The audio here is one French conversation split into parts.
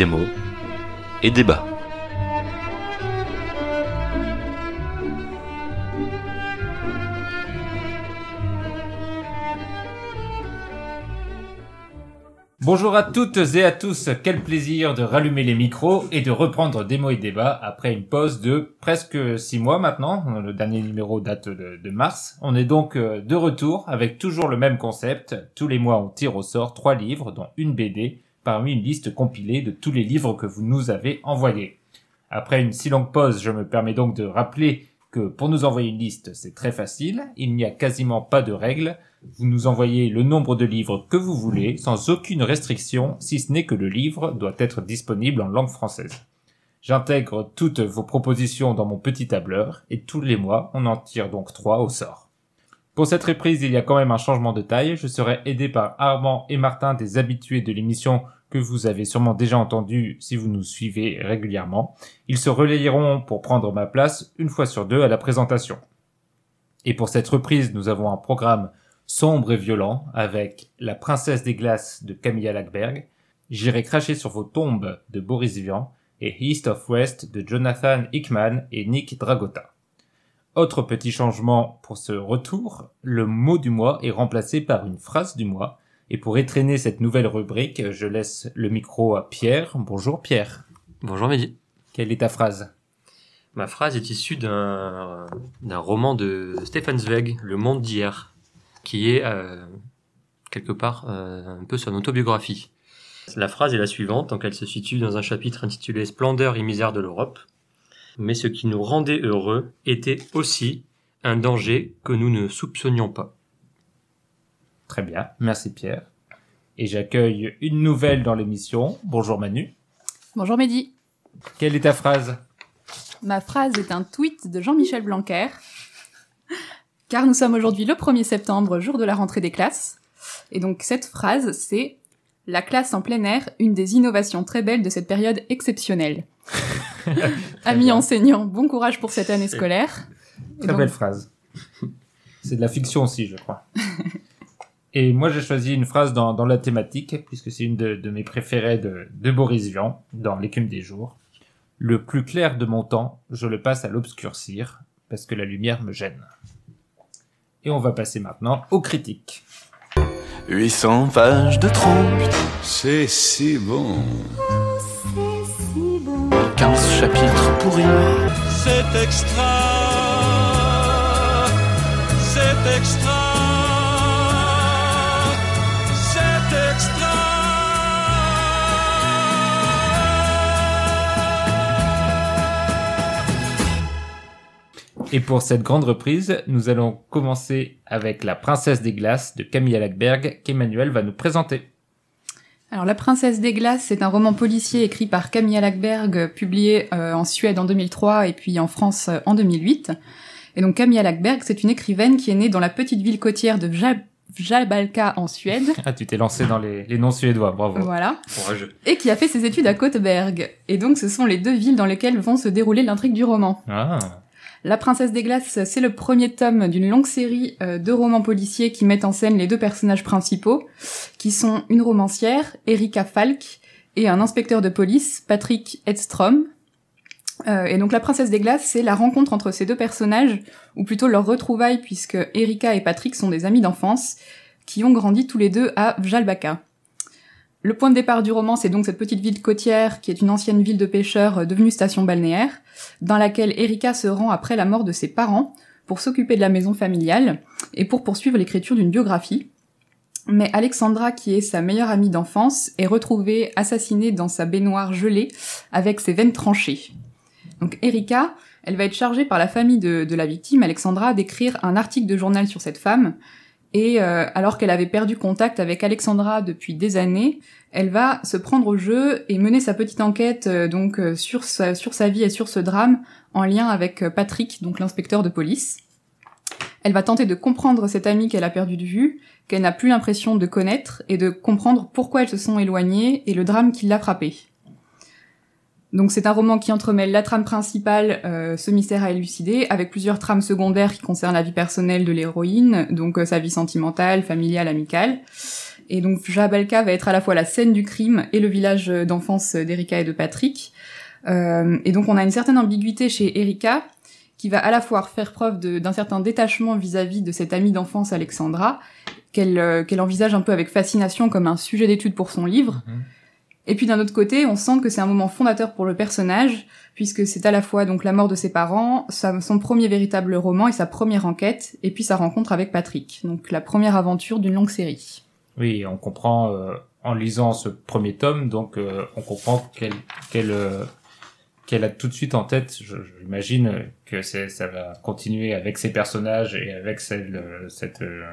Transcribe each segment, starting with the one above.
démo et débat. Bonjour à toutes et à tous, quel plaisir de rallumer les micros et de reprendre Démo et Débat après une pause de presque six mois maintenant. Le dernier numéro date de, mars. On est donc euh, de retour avec toujours le même concept. Tous les mois, on tire au sort trois livres, dont une BD, parmi une liste compilée de tous les livres que vous nous avez envoyés. Après une si longue pause, je me permets donc de rappeler que pour nous envoyer une liste, c'est très facile. Il n'y a quasiment pas de règles. Vous nous envoyez le nombre de livres que vous voulez, sans aucune restriction, si ce n'est que le livre doit être disponible en langue française. J'intègre toutes vos propositions dans mon petit tableur, et tous les mois, on en tire donc trois au sort. Pour cette reprise, il y a quand même un changement de taille. Je serai aidé par Armand et Martin, des habitués de l'émission que vous avez sûrement déjà entendu si vous nous suivez régulièrement. Ils se relayeront pour prendre ma place une fois sur deux à la présentation. Et pour cette reprise, nous avons un programme sombre et violent avec La princesse des glaces de Camilla Lackberg, J'irai cracher sur vos tombes de Boris Vian et East of West de Jonathan Hickman et Nick Dragota. Autre petit changement pour ce retour, le mot du mois est remplacé par une phrase du mois. Et pour étraîner cette nouvelle rubrique, je laisse le micro à Pierre. Bonjour Pierre. Bonjour Mehdi. Quelle est ta phrase? Ma phrase est issue d'un roman de Stefan Zweig, Le monde d'hier qui est euh, quelque part euh, un peu son autobiographie. La phrase est la suivante, donc elle se situe dans un chapitre intitulé Splendeur et misère de l'Europe. Mais ce qui nous rendait heureux était aussi un danger que nous ne soupçonnions pas. Très bien, merci Pierre. Et j'accueille une nouvelle dans l'émission. Bonjour Manu. Bonjour Mehdi. Quelle est ta phrase? Ma phrase est un tweet de Jean-Michel Blanquer car nous sommes aujourd'hui le 1er septembre, jour de la rentrée des classes. Et donc cette phrase, c'est la classe en plein air, une des innovations très belles de cette période exceptionnelle. Amis enseignants, bon courage pour cette année scolaire. Très belle phrase. C'est de la fiction aussi, je crois. Et moi, j'ai choisi une phrase dans, la thématique, puisque c'est une de, mes préférées de, de Boris Vian, dans L'écume des jours. Le plus clair de mon temps, je le passe à l'obscurcir, parce que la lumière me gêne. Et on va passer maintenant aux critiques. 800 pages de trop. C'est si bon. C'est si bon. 15 chapitres pourris. C'est extra. C'est extra. C'est extra. Et pour cette grande reprise, nous allons commencer avec La Princesse des Glaces de Camilla Lackberg qu'Emmanuel va nous présenter. Alors La Princesse des Glaces, c'est un roman policier écrit par Camilla Lackberg, publié euh, en Suède en 2003 et puis en France euh, en 2008. Et donc Camilla Lackberg, c'est une écrivaine qui est née dans la petite ville côtière de Vjalbalka en Suède. Ah, tu t'es lancé dans les, les noms suédois, bravo. Voilà. Et qui a fait ses études à Köteberg. Et donc ce sont les deux villes dans lesquelles vont se dérouler l'intrigue du roman. Ah. La Princesse des Glaces, c'est le premier tome d'une longue série euh, de romans policiers qui mettent en scène les deux personnages principaux, qui sont une romancière, Erika Falk, et un inspecteur de police, Patrick Edstrom. Euh, et donc La Princesse des Glaces, c'est la rencontre entre ces deux personnages, ou plutôt leur retrouvaille, puisque Erika et Patrick sont des amis d'enfance, qui ont grandi tous les deux à Vjalbaka. Le point de départ du roman, c'est donc cette petite ville côtière qui est une ancienne ville de pêcheurs euh, devenue station balnéaire, dans laquelle Erika se rend après la mort de ses parents pour s'occuper de la maison familiale et pour poursuivre l'écriture d'une biographie. Mais Alexandra, qui est sa meilleure amie d'enfance, est retrouvée assassinée dans sa baignoire gelée avec ses veines tranchées. Donc Erika, elle va être chargée par la famille de, de la victime, Alexandra, d'écrire un article de journal sur cette femme, et euh, alors qu'elle avait perdu contact avec Alexandra depuis des années, elle va se prendre au jeu et mener sa petite enquête euh, donc euh, sur sa, sur sa vie et sur ce drame en lien avec Patrick, donc l'inspecteur de police. Elle va tenter de comprendre cette amie qu'elle a perdue de vue, qu'elle n'a plus l'impression de connaître, et de comprendre pourquoi elles se sont éloignées et le drame qui l'a frappée. Donc c'est un roman qui entremêle la trame principale, euh, ce mystère à élucider, avec plusieurs trames secondaires qui concernent la vie personnelle de l'héroïne, donc euh, sa vie sentimentale, familiale, amicale. Et donc Jabelka va être à la fois la scène du crime et le village d'enfance d'Erika et de Patrick. Euh, et donc on a une certaine ambiguïté chez Erika, qui va à la fois faire preuve d'un certain détachement vis-à-vis de cette amie d'enfance Alexandra, qu'elle euh, qu'elle envisage un peu avec fascination comme un sujet d'étude pour son livre. Mhm. Et puis d'un autre côté, on sent que c'est un moment fondateur pour le personnage, puisque c'est à la fois donc la mort de ses parents, son premier véritable roman et sa première enquête, et puis sa rencontre avec Patrick. Donc la première aventure d'une longue série. Oui, on comprend euh, en lisant ce premier tome, donc euh, on comprend qu'elle qu'elle euh, qu'elle a tout de suite en tête. J'imagine que ça va continuer avec ses personnages et avec celle euh, cette euh,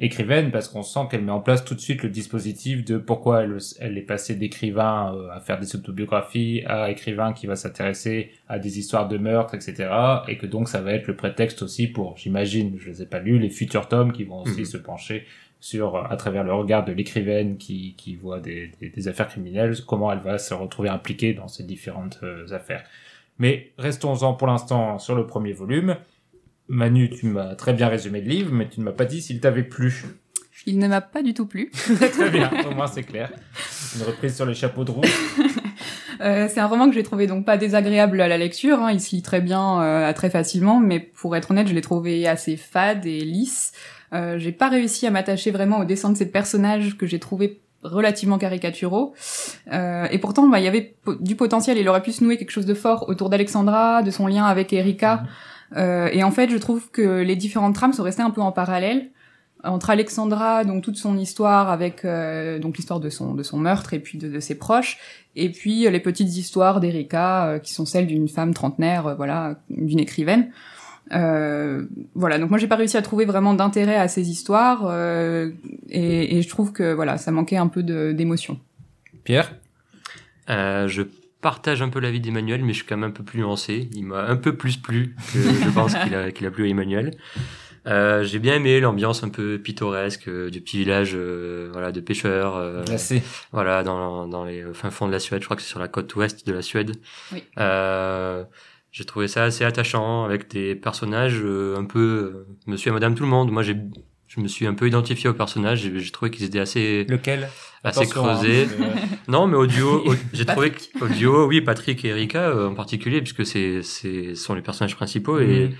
écrivaine parce qu'on sent qu'elle met en place tout de suite le dispositif de pourquoi elle, elle est passée d'écrivain euh, à faire des autobiographies à écrivain qui va s'intéresser à des histoires de meurtre, etc. Et que donc ça va être le prétexte aussi pour, j'imagine, je les ai pas lus, les futurs tomes qui vont aussi Mhm. se pencher sur, euh, à travers le regard de l'écrivaine qui, qui voit des, des, des affaires criminelles, comment elle va se retrouver impliquée dans ces différentes euh, affaires. Mais restons-en pour l'instant sur le premier volume. Manu, tu m'as très bien résumé le livre, mais tu ne m'as pas dit s'il t'avait plu. Il ne m'a pas du tout plu. très bien, au moins c'est clair. Une reprise sur les chapeaux de roue. Euh, c'est un roman que j'ai trouvé donc pas désagréable à la lecture, hein, il se lit très bien, euh, très facilement, mais pour être honnête, je l'ai trouvé assez fade et lisse. Euh, j'ai pas réussi à m'attacher vraiment au dessin de ces personnages que j'ai trouvé relativement caricaturaux. Euh, et pourtant, bah, il y avait po- du potentiel, il aurait pu se nouer quelque chose de fort autour d'Alexandra, de son lien avec Erika. Euh, et en fait, je trouve que les différentes trames sont restées un peu en parallèle entre Alexandra, donc toute son histoire avec euh, donc l'histoire de son de son meurtre et puis de, de ses proches, et puis euh, les petites histoires d'Erika euh, qui sont celles d'une femme trentenaire, euh, voilà, d'une écrivaine. Euh, voilà, donc moi j'ai pas réussi à trouver vraiment d'intérêt à ces histoires euh, et, et je trouve que voilà, ça manquait un peu d'émotion. Pierre? Euh, je partage un peu l'avis d'Emmanuel, mais je suis quand même un peu plus nuancé. Il m'a un peu plus plu que je pense qu'il a, qu'il a plu à Emmanuel. Euh, j'ai bien aimé l'ambiance un peu pittoresque euh, du petit village euh, voilà de pêcheurs Glacé. voilà dans, dans les fins fonds de la Suède je crois que c'est sur la côte ouest de la Suède Oui. j'ai trouvé ça assez attachant avec des personnages un peu monsieur et madame tout le monde moi j'ai je me suis un peu identifié aux personnages j'ai j'ai trouvé qu'ils étaient assez Lequel? Assez hein, que- non, mais au duo, au- j'ai trouvé duo, oui, Patrick et Erika euh, en particulier, puisque c'est, c'est, sont les personnages principaux. Et Mhm.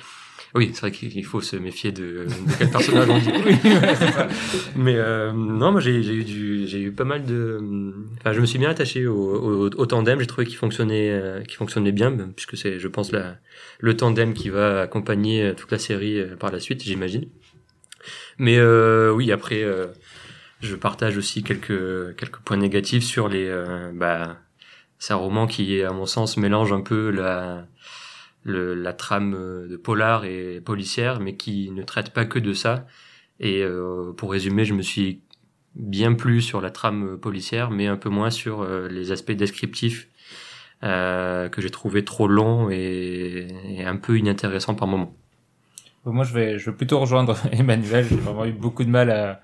oui, c'est vrai qu'il faut se méfier de, de quel personnage on dit. Oui, ouais, c'est ça. Mais euh, non, moi j'ai, j'ai eu du, j'ai eu pas mal de. Enfin, je me suis bien attaché au, au, au tandem. J'ai trouvé qu'il fonctionnait, euh, qu'il fonctionnait bien, puisque c'est, je pense, la, le tandem qui va accompagner euh, toute la série euh, par la suite, j'imagine. Mais euh, oui, après, euh, je partage aussi quelques quelques points négatifs sur les. Euh, bah, c'est un roman qui, à mon sens, mélange un peu la la trame euh, de polar et policière, mais qui ne traite pas que de ça. Et euh, pour résumer, je me suis bien plu sur la trame policière, mais un peu moins sur euh, les aspects descriptifs euh, que j'ai trouvé trop longs et, et un peu inintéressants par moment. Moi, je vais, je vais plutôt rejoindre Emmanuel. J'ai vraiment eu beaucoup de mal à,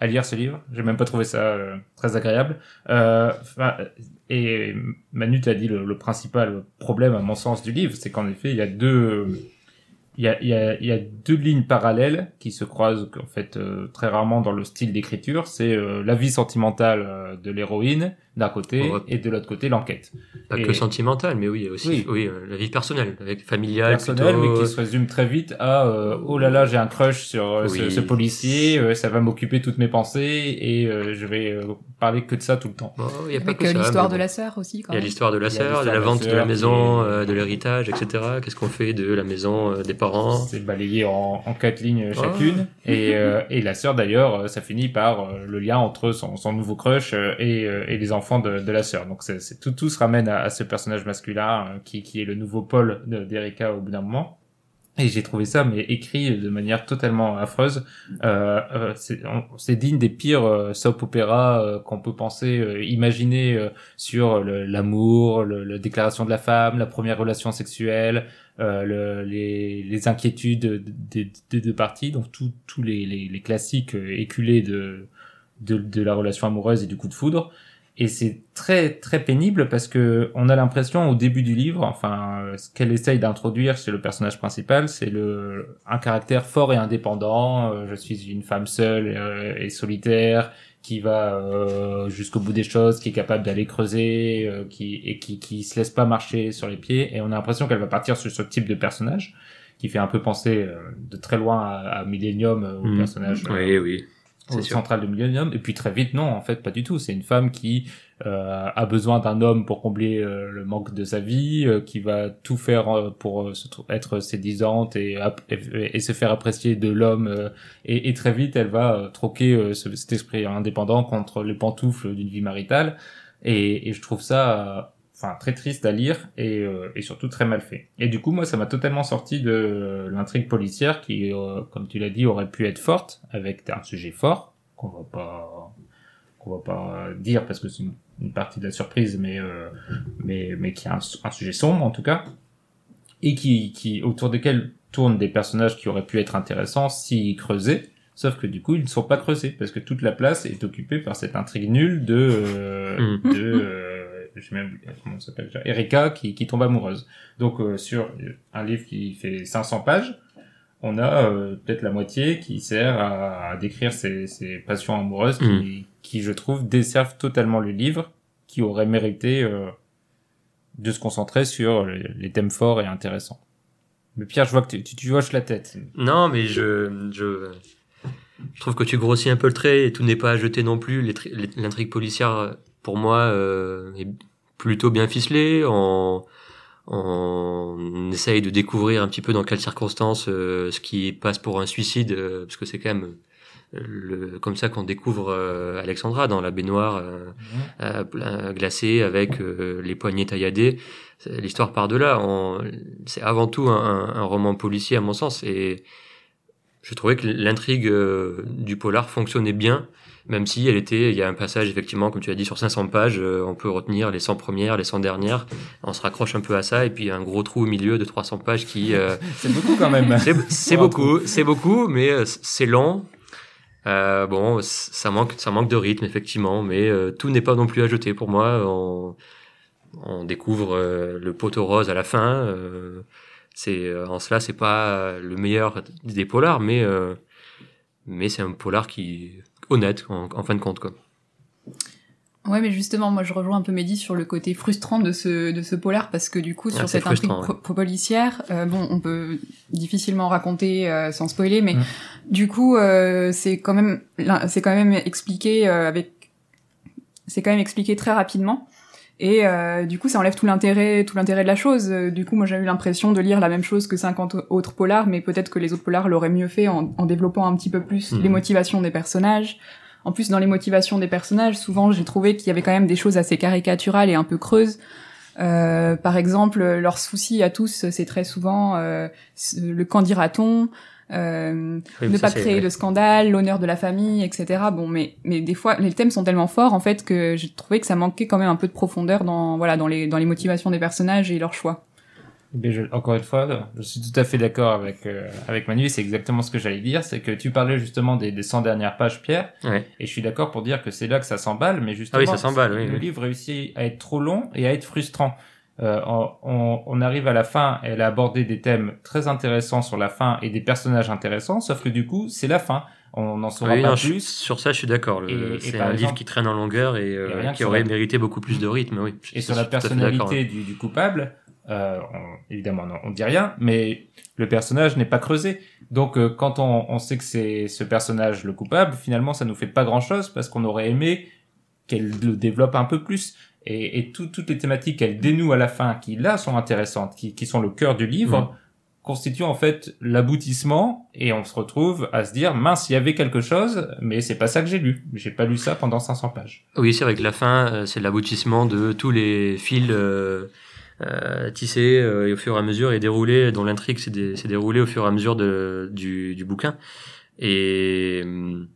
à lire ce livre. J'ai même pas trouvé ça euh, très agréable. Euh, enfin, et Manu t'a dit le, principal problème, à mon sens, du livre, c'est qu'en effet, il y a deux, il y a, deux lignes parallèles qui se croisent en fait euh, très rarement dans le style d'écriture. C'est euh, la vie sentimentale euh, de l'héroïne d'un côté et de l'autre côté l'enquête. Pas Et- que sentimental, mais oui, aussi Oui. oui. euh, la vie personnelle, avec familiale, plutôt. mais qui se résume très vite à euh, oh là là, j'ai un crush sur euh, ce, Oui. ce policier, euh, ça va m'occuper toutes mes pensées et euh, je vais euh, parler que de ça tout le temps. Bon, il y a pas Avec que ça, l'histoire de bon. la sœur aussi, Il y a l'histoire de la Il y a sœur, de la vente de la maison, euh, de l'héritage, etc. Qu'est-ce qu'on fait de la maison euh, des parents? C'est balayé en, en quatre lignes Oh. chacune et, euh, et la sœur d'ailleurs, ça finit par euh, le lien entre son, son nouveau crush et, euh, et les enfants de, de la sœur. Donc c'est tout tout se ramène à, à ce personnage masculin euh, qui, qui est le nouveau Paul de- d'Erika au bout d'un moment. Et j'ai trouvé ça mais écrit de manière totalement affreuse. Euh, euh, c'est digne des pires euh, soap opéras euh, qu'on peut penser, imaginer sur l'amour, la déclaration de la femme, la première relation sexuelle, le- les, les inquiétudes de- des des deux parties, donc tous les, les, les classiques éculés de, de de la relation amoureuse et du coup de foudre. Et c'est très très pénible parce que on a l'impression au début du livre, enfin, euh, ce qu'elle essaye d'introduire chez le personnage principal, c'est le un caractère fort et indépendant. euh, je suis une femme seule euh, et solitaire qui va euh, jusqu'au bout des choses, qui est capable d'aller creuser, euh, qui et qui qui se laisse pas marcher sur les pieds. Et on a l'impression qu'elle va partir sur ce type de personnage qui fait un peu penser euh, de très loin à, à Millennium, euh, au Mhm. personnage euh, Oui, oui. Au central de Millennium. Et puis très vite, non, en fait, pas du tout. C'est une femme qui euh, a besoin d'un homme pour combler euh, le manque de sa vie, euh, qui va tout faire euh, pour euh, se être séduisante et, ap- et, et se faire apprécier de l'homme. et, et très vite, elle va troquer ce- cet esprit indépendant contre les pantoufles d'une vie maritale. Et je trouve ça... euh, Enfin, très triste à lire et, euh, et surtout très mal fait. Et du coup, moi, ça m'a totalement sorti de l'intrigue policière qui, euh, comme tu l'as dit, aurait pu être forte avec un sujet fort qu'on va pas qu'on va pas dire parce que c'est une, une partie de la surprise, mais euh, mais mais qui a un, un sujet sombre en tout cas et qui qui autour desquels tournent des personnages qui auraient pu être intéressants s'ils creusaient. Sauf que du coup, ils ne sont pas creusés parce que toute la place est occupée par cette intrigue nulle de euh, Mm. de sais même comment s'appelle déjà Erika qui qui tombe amoureuse. Donc euh, sur un livre qui fait 500 pages, on a euh, peut-être la moitié qui sert à, à décrire ces, ces passions amoureuses qui, qui, je trouve, desservent totalement le livre, qui aurait mérité euh, de se concentrer sur les, thèmes forts et intéressants. Mais Pierre, je vois que tu, tu, tu hoches la tête. Non, mais je, je, je trouve que tu grossis un peu le trait et tout n'est pas à jeter non plus. L'intrigue policière, pour moi, euh, est plutôt bien ficelée. On, on essaye de découvrir un petit peu dans quelles circonstances euh, ce qui passe pour un suicide, euh, parce que c'est quand même le, comme ça qu'on découvre Alexandra dans la baignoire glacée avec les poignets tailladés. L'histoire part de là. C'est avant tout un, un- un roman policier à mon sens et je trouvais que l'intrigue euh, du polar fonctionnait bien, même si elle était, il y a un passage effectivement, comme tu as dit, sur 500 pages, euh, on peut retenir les 100 premières, les 100 dernières, on se raccroche un peu à ça, et puis un gros trou au milieu de 300 pages qui, euh, C'est beaucoup quand même. c'est beaucoup, c'est beaucoup, mais c'est lent. Euh, bon, ça manque, ça manque de rythme effectivement, mais euh, tout n'est pas non plus à jeter pour moi. On, on découvre le poteau rose à la fin. Euh, c'est euh, en cela, c'est pas le meilleur des polars, mais euh, mais c'est un polar qui honnête en, en fin de compte quoi. Ouais, mais justement, moi je rejoins un peu Mehdi sur le côté frustrant de ce, de ce polar, parce que du coup, sur Ah, cette intrigue po- policière, euh, bon, on peut difficilement raconter euh, sans spoiler, mais Mm. du coup, euh, c'est quand même, c'est quand même expliqué euh, avec, c'est quand même expliqué très rapidement. Et euh, du coup, ça enlève tout l'intérêt, tout l'intérêt de la chose. Euh, Du coup, moi, j'ai eu l'impression de lire la même chose que 50 autres polars, mais peut-être que les autres polars l'auraient mieux fait en, en développant un petit peu plus Mhm. les motivations des personnages. En plus, dans les motivations des personnages, souvent, j'ai trouvé qu'il y avait quand même des choses assez caricaturales et un peu creuses. Euh, par exemple, leur souci à tous, c'est très souvent euh, le quand dira-t-on, euh, Oui, ne pas créer de scandale, l'honneur de la famille, etc. Bon, mais mais des fois, les thèmes sont tellement forts en fait que j'ai trouvé que ça manquait quand même un peu de profondeur dans voilà dans les dans les motivations des personnages et leurs choix. Mais je- encore une fois, je suis tout à fait d'accord avec euh, avec Manu. C'est exactement ce que j'allais dire. C'est que tu parlais justement des, des 100 dernières pages, Pierre. Ouais. Et je suis d'accord pour dire que c'est là que ça s'emballe. Mais justement, Ah oui, ça s'emballe, oui, le oui. livre réussit à être trop long et à être frustrant. Euh, on, on- arrive à la fin, elle a abordé des thèmes très intéressants sur la fin et des personnages intéressants, sauf que du coup, c'est la fin. On n'en saura Oui, pas non, je- plus. sur ça, je suis d'accord. C'est un livre qui traîne en longueur et, euh, Et qui aurait la- mérité beaucoup plus de rythme. Oui. Et sur la personnalité du, du coupable, euh, on- évidemment, non, on dit rien, mais le personnage n'est pas creusé. Donc, euh, quand on, on sait que c'est ce personnage le coupable, finalement, ça nous fait pas grand-chose parce qu'on aurait aimé qu'elle le développe un peu plus. Et, et tout- toutes les thématiques qu'elle dénoue à la fin, qui là sont intéressantes, qui, qui sont le cœur du livre, constituent en fait l'aboutissement. Et on se retrouve à se dire, mince, il y avait quelque chose, mais c'est pas ça que j'ai lu. J'ai pas lu ça pendant 500 pages. Oui, c'est vrai que la fin, euh, c'est l'aboutissement de tous les fils euh, euh, tissés euh, et au fur et à mesure et déroulés, dont l'intrigue s'est dé- s'est déroulée au fur et à mesure de, du, du bouquin. Et hum,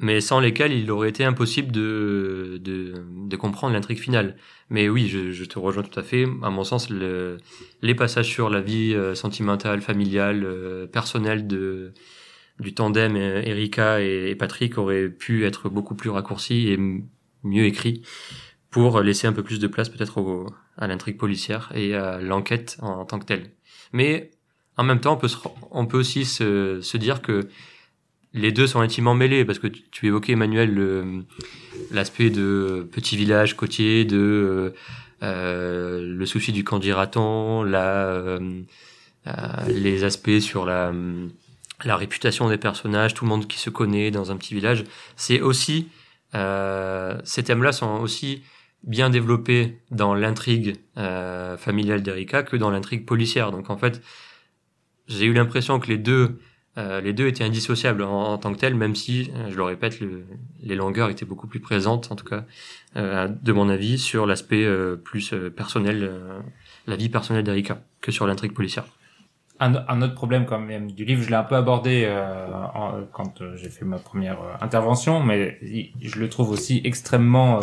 mais sans lesquels il aurait été impossible de, de, de comprendre l'intrigue finale. Mais oui, je, je te rejoins tout à fait. À mon sens, le, les passages sur la vie euh, sentimentale, familiale, euh, personnelle de du tandem euh, Erika et, Patrick auraient pu être beaucoup plus raccourcis et mieux écrit pour laisser un peu plus de place peut-être à l'intrigue policière et à l'enquête en, en tant que telle. Mais en même temps, on peut, se- on peut aussi se, se dire que les deux sont intimement mêlés parce que tu, évoquais Emmanuel l'aspect de petit village côtier, de euh, euh, le souci du candidaton, la euh, les aspects sur la la réputation des personnages, tout le monde qui se connaît dans un petit village. C'est aussi ces thèmes-là sont aussi bien développés dans l'intrigue familiale d'Erika que dans l'intrigue policière. Donc en fait, j'ai eu l'impression que les deux euh, les deux étaient indissociables en, tant que tels, même si, euh, je le répète, le- les longueurs étaient beaucoup plus présentes, en tout cas, euh, de mon avis, sur l'aspect euh, plus euh, personnel, la vie personnelle d'Erika, que sur l'intrigue policière. Un, autre problème quand même du livre, je l'ai un peu abordé quand j'ai fait ma première intervention, mais je le trouve aussi extrêmement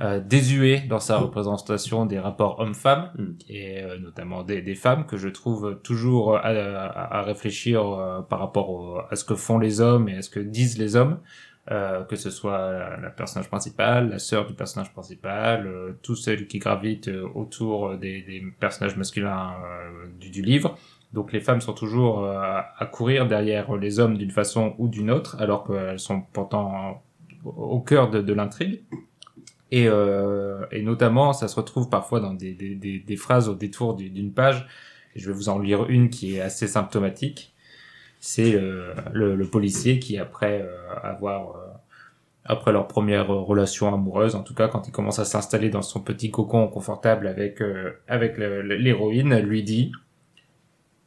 euh, euh, désuet dans sa représentation des rapports hommes-femmes Mm. et euh, notamment des, des femmes que je trouve toujours à, à- à réfléchir euh, par rapport au- à ce que font les hommes et à ce que disent les hommes. Euh, que ce soit la, personnage principale, la sœur du personnage principal, euh, tous ceux qui gravitent euh, autour des, des personnages masculins euh, du, du livre. Donc les femmes sont toujours euh, à courir derrière les hommes d'une façon ou d'une autre, alors qu'elles sont pourtant au au cœur de, de l'intrigue. Et, euh, et notamment, ça se retrouve parfois dans des, phrases au détour du- d'une page. Je vais vous en lire une qui est assez symptomatique. C'est euh, le, policier qui, après euh, avoir après leur première relation amoureuse, en tout cas quand il commence à s'installer dans son petit cocon confortable avec avec l'héroïne, lui dit,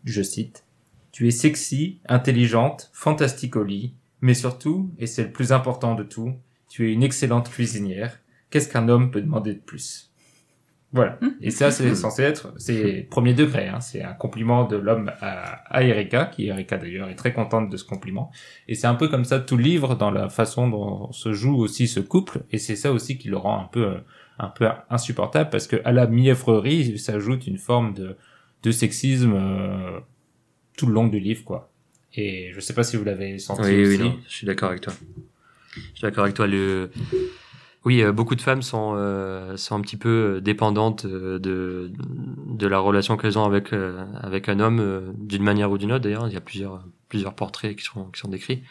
je cite, "Tu es sexy, intelligente, fantastique au lit, mais surtout, et c'est le plus important de tout, tu es une excellente cuisinière. Qu'est-ce qu'un homme peut demander de plus? Voilà. Et ça, c'est censé être, c'est premier degré. Hein. C'est un compliment de l'homme à, à Erika, qui Erika d'ailleurs est très contente de ce compliment. Et c'est un peu comme ça tout le livre dans la façon dont se joue aussi ce couple. Et c'est ça aussi qui le rend un peu, un peu insupportable parce que à la mièvrerie s'ajoute une forme de, de sexisme euh, tout le long du livre, quoi. Et je sais pas si vous l'avez senti Oui, aussi. oui, non, je suis d'accord avec toi. Je suis d'accord avec toi. Le... Oui, euh, beaucoup de femmes sont, euh, sont un petit peu euh, dépendantes de, de la relation qu'elles ont avec, avec un homme, d'une manière ou d'une autre. D'ailleurs, il y a plusieurs, plusieurs portraits qui sont, qui sont décrits.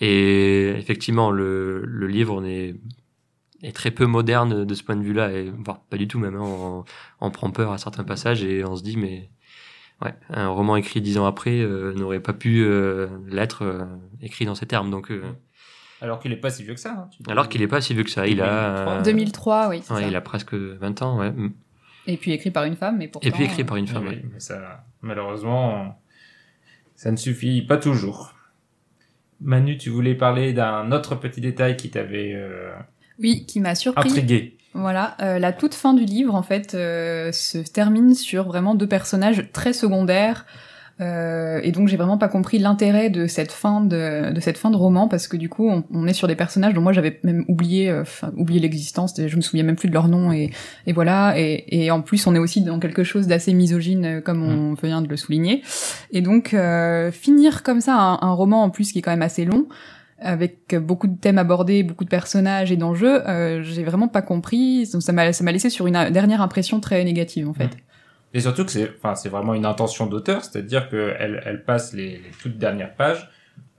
Et effectivement, le, le livre est, est très peu moderne de ce point de vue-là, voire pas du tout même. hein. on, on prend peur à certains passages et on se dit, mais ouais, un roman écrit dix ans après n'aurait pas pu l'être écrit dans ces termes. Donc, Alors qu'il est pas si vieux que ça. hein. Alors qu'il est pas si vieux que ça, il a, 2003. euh, 2003, oui. c'est ouais, ça. il a presque 20 ans, ouais. Et puis écrit par une femme, mais pourtant. Et puis écrit euh, par une Oui, femme. oui, ouais. mais ça, malheureusement, ça ne suffit pas toujours. Manu, tu voulais parler d'un autre petit détail qui t'avait euh, Oui, qui m'a surpris. intrigué. Voilà, euh, la toute fin du livre, en fait, euh, se termine sur vraiment deux personnages très secondaires. Euh, et donc j'ai vraiment pas compris l'intérêt de cette fin de, de cette fin de roman parce que du coup on, on est sur des personnages dont moi j'avais même oublié euh, oublié l'existence je me souviens même plus de leur nom et, et voilà et, et en plus on est aussi dans quelque chose d'assez misogyne euh, comme on vient de le souligner et donc euh, finir comme ça un, un roman en plus qui est quand même assez long avec beaucoup de thèmes abordés, beaucoup de personnages et d'enjeux, euh, j'ai vraiment pas compris. Donc ça m'a ça m'a laissé sur une dernière impression très négative en fait. Et surtout que c'est, enfin, c'est vraiment une intention d'auteur, c'est-à-dire qu'elle elle passe les, les toutes dernières pages,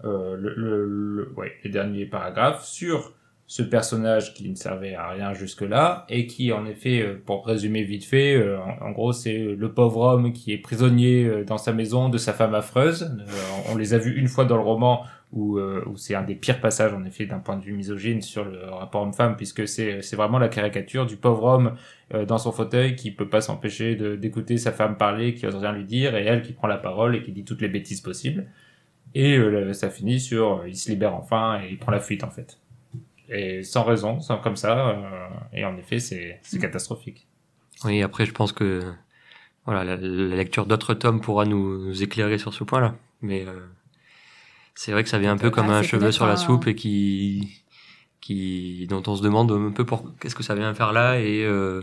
euh, le, le, le- ouais, les derniers paragraphes sur ce personnage qui ne servait à rien jusque-là et qui, en effet, euh, pour résumer vite fait, euh, en, gros, c'est le pauvre homme qui est prisonnier euh, dans sa maison de sa femme affreuse. Euh, on les a vus une fois dans le roman où, euh, où c'est un des pires passages, en effet, d'un point de vue misogyne sur le rapport homme-femme, puisque c'est c'est vraiment la caricature du pauvre homme euh, dans son fauteuil qui peut pas s'empêcher d'écouter sa femme parler, qui ose rien lui dire, et elle qui prend la parole et qui dit toutes les bêtises possibles. Et euh, ça finit sur euh, il se libère enfin et il prend la fuite en fait. Et sans raison, sans comme ça. euh, et en effet, c'est c'est catastrophique. Oui, après, je pense que voilà, la, la lecture d'autres tomes pourra nous, nous éclairer sur ce point-là. Mais euh, c'est vrai que ça vient un peu comme Ah, un c'est cheveu sur la un- soupe et qui, qui, dont on se demande un peu pour qu'est-ce que ça vient faire là et euh,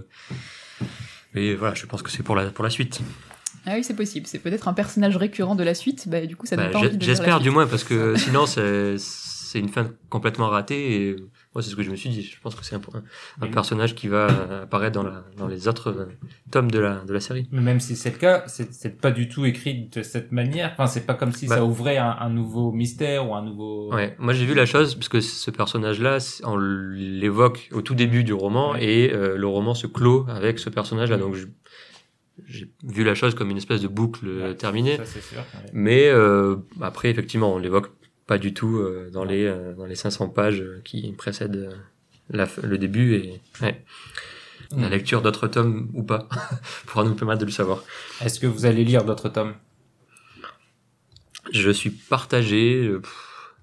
et voilà, je pense que c'est pour la pour la suite. Ah oui, c'est possible. C'est peut-être un personnage récurrent de la suite. Bah, du coup, ça donne Bah, pas envie de J'espère du moins parce que sinon c'est c'est une fin complètement ratée. Et moi, c'est ce que je me suis dit. Je pense que c'est un, un, un Oui. personnage qui va euh, apparaître dans, la, dans les autres euh, tomes de la, de la série. Mais même si c'est le cas, c'est pas du tout écrit de cette manière. Enfin, c'est pas comme si Bah. ça ouvrait un, un nouveau mystère ou un nouveau. Ouais, moi j'ai vu la chose parce que ce personnage-là, on l'évoque au tout début du roman Ouais. et euh, le roman se clôt avec ce personnage-là. Donc je- j'ai vu la chose comme une espèce de boucle Ouais, terminée. Ça, c'est sûr. ouais. Mais euh, après, effectivement, on l'évoque pas du tout euh, dans les euh, dans les 500 pages euh, qui précèdent la, le début et ouais, la Mm. lecture d'autres tomes ou pas pourra nous permettre de le savoir. Est-ce que vous allez lire d'autres tomes? Je suis partagé.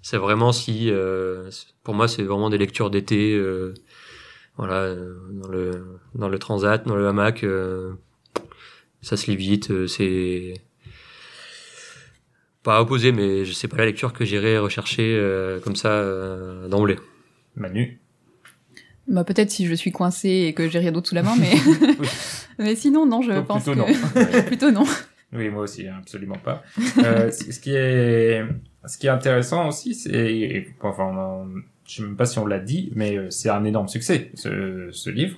C'est vraiment si, pour moi, c'est vraiment des lectures d'été. voilà, dans le dans le transat, dans le hamac, ça se lit vite. c'est pas opposé, mais je sais pas la lecture que j'irai rechercher euh, comme ça euh, d'emblée. Manu Bah peut-être si je suis coincée et que j'ai rien d'autre sous la main, mais mais sinon non, je Donc, pense plutôt que non. plutôt non. Oui, moi aussi, hein, absolument pas. Euh, ce qui est, ce qui est intéressant aussi, c'est, enfin, on- je sais même pas si on l'a dit, mais euh, c'est un énorme succès, ce, ce livre.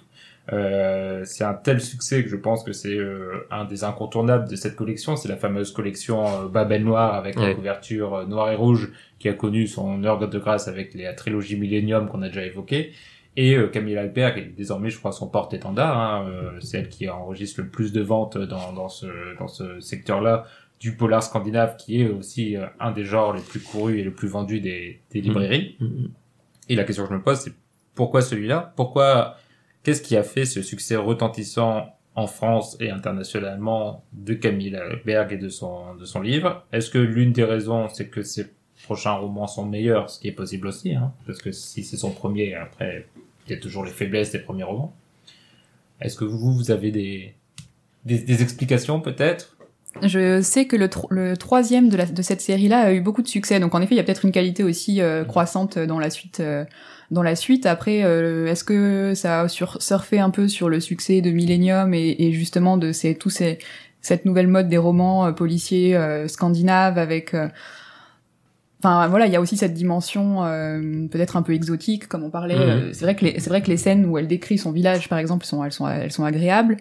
Euh, c'est un tel succès que je pense que c'est euh, un des incontournables de cette collection. C'est la fameuse collection euh, Babel Noir avec la couverture euh, noire et rouge qui a connu son heure de grâce avec la trilogie Millennium qu'on a déjà évoquée. Et euh, Camille Albert, qui est désormais, je crois, son porte-étendard, hein, euh, c'est elle qui enregistre le plus de ventes dans, dans ce, dans ce secteur-là du polar scandinave, qui est aussi un des genres les plus courus et les plus vendus des, des librairies. Mhm. Et la question que je me pose, c'est pourquoi celui-là? Pourquoi Qu'est-ce qui a fait ce succès retentissant en France et internationalement de Camille Berg et de son, de son livre? Est-ce que l'une des raisons, c'est que ses prochains romans sont meilleurs, ce qui est possible aussi, hein, parce que si c'est son premier, après, il y a toujours les faiblesses des premiers romans. Est-ce que vous, vous avez des, des, des explications peut-être? Je sais que le, tro- le troisième de, la, de cette série-là a eu beaucoup de succès, donc en effet il y a peut-être une qualité aussi euh, croissante dans la suite. euh, dans la suite, après, euh, est-ce que ça a sur, surfé un peu sur le succès de Millennium et, et justement de ces, tous ces, cette nouvelle mode des romans euh, policiers euh, scandinaves avec euh, Enfin voilà, il y a aussi cette dimension euh, peut-être un peu exotique, comme on parlait. Euh, c'est vrai que les, c'est vrai que les scènes où elle décrit son village, par exemple, sont elles sont elles sont agréables.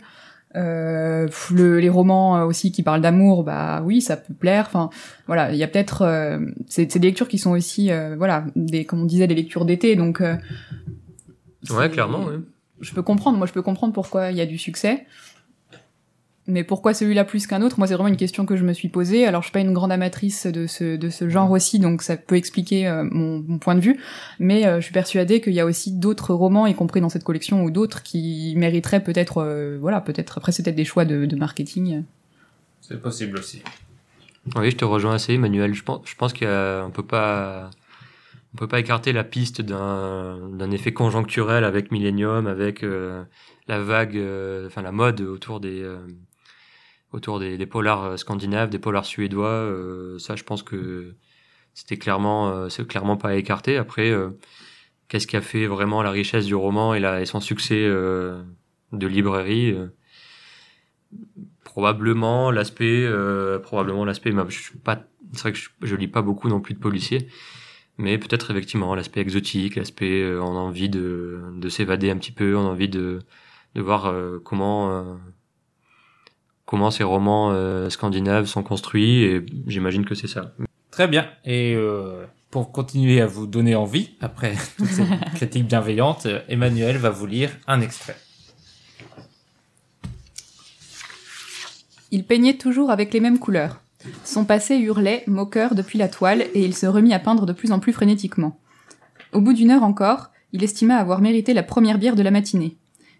Euh, le- les romans euh, aussi qui parlent d'amour, bah oui, ça peut plaire. Enfin voilà, il y a peut-être euh, c'est des lectures qui sont aussi euh, voilà des comme on disait des lectures d'été, donc euh, Ouais, clairement. Ouais. je peux comprendre, moi je peux comprendre pourquoi il y a du succès. Mais pourquoi celui-là plus qu'un autre? Moi, c'est vraiment une question que je me suis posée. Alors, je suis pas une grande amatrice de ce, de ce genre aussi, donc ça peut expliquer euh, mon, mon point de vue. Mais euh, je suis persuadée qu'il y a aussi d'autres romans, y compris dans cette collection, ou d'autres qui mériteraient peut-être, euh, voilà, peut-être, après c'est peut-être des choix de, de marketing. C'est possible aussi. Oui, je te rejoins assez, Emmanuel. Je pense, je pense qu'on peut pas, on peut pas écarter la piste d'un, d'un effet conjoncturel avec Millennium, avec euh, la vague, euh, enfin la mode autour des, euh, autour des, des polars euh, scandinaves, des polars suédois. euh, ça, je pense que c'était clairement, euh, c'est clairement pas à écarter. Après, euh, qu'est-ce qui a fait vraiment la richesse du roman et, la, et son succès euh, de librairie euh, probablement l'aspect probablement l'aspect je suis pas c'est vrai que je, je lis pas beaucoup non plus de policiers mais peut-être effectivement l'aspect exotique l'aspect on a envie de de s'évader un petit peu on a envie de de voir comment comment ces romans euh, scandinaves sont construits et j'imagine que c'est ça Très bien. Et euh, pour continuer à vous donner envie, après toutes ces critiques bienveillantes, euh, Emmanuel va vous lire un extrait. Il peignait toujours avec les mêmes couleurs. Son passé hurlait, moqueur depuis la toile, et il se remit à peindre de plus en plus frénétiquement. Au bout d'une heure encore, il estima avoir mérité la première bière de la matinée.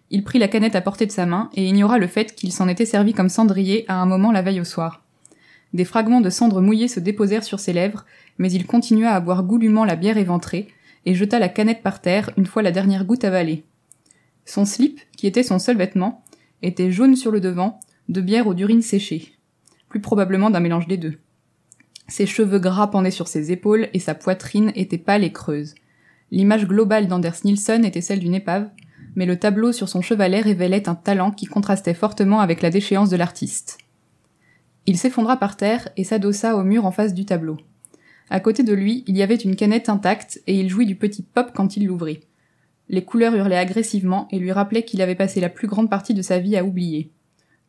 Il prit la canette à portée de sa main et ignora le fait qu'il s'en était servi comme cendrier à un moment la veille au soir. Des fragments de cendre mouillée se déposèrent sur ses lèvres, mais il continua à boire goulûment la bière éventrée et jeta la canette par terre une fois la dernière goutte avalée. Son slip, qui était son seul vêtement, était jaune sur le devant, de bière ou d'urine séchée. Plus probablement d'un mélange des deux. Ses cheveux gras pendaient sur ses épaules et sa poitrine était pâle et creuse. L'image globale d'Anders Nielsen était celle d'une épave, mais le tableau sur son chevalet révélait un talent qui contrastait fortement avec la déchéance de l'artiste. Il s'effondra par terre et s'adossa au mur en face du tableau. À côté de lui, il y avait une canette intacte et il jouit du petit pop quand il l'ouvrit. Les couleurs hurlaient agressivement et lui rappelaient qu'il avait passé la plus grande partie de sa vie à oublier.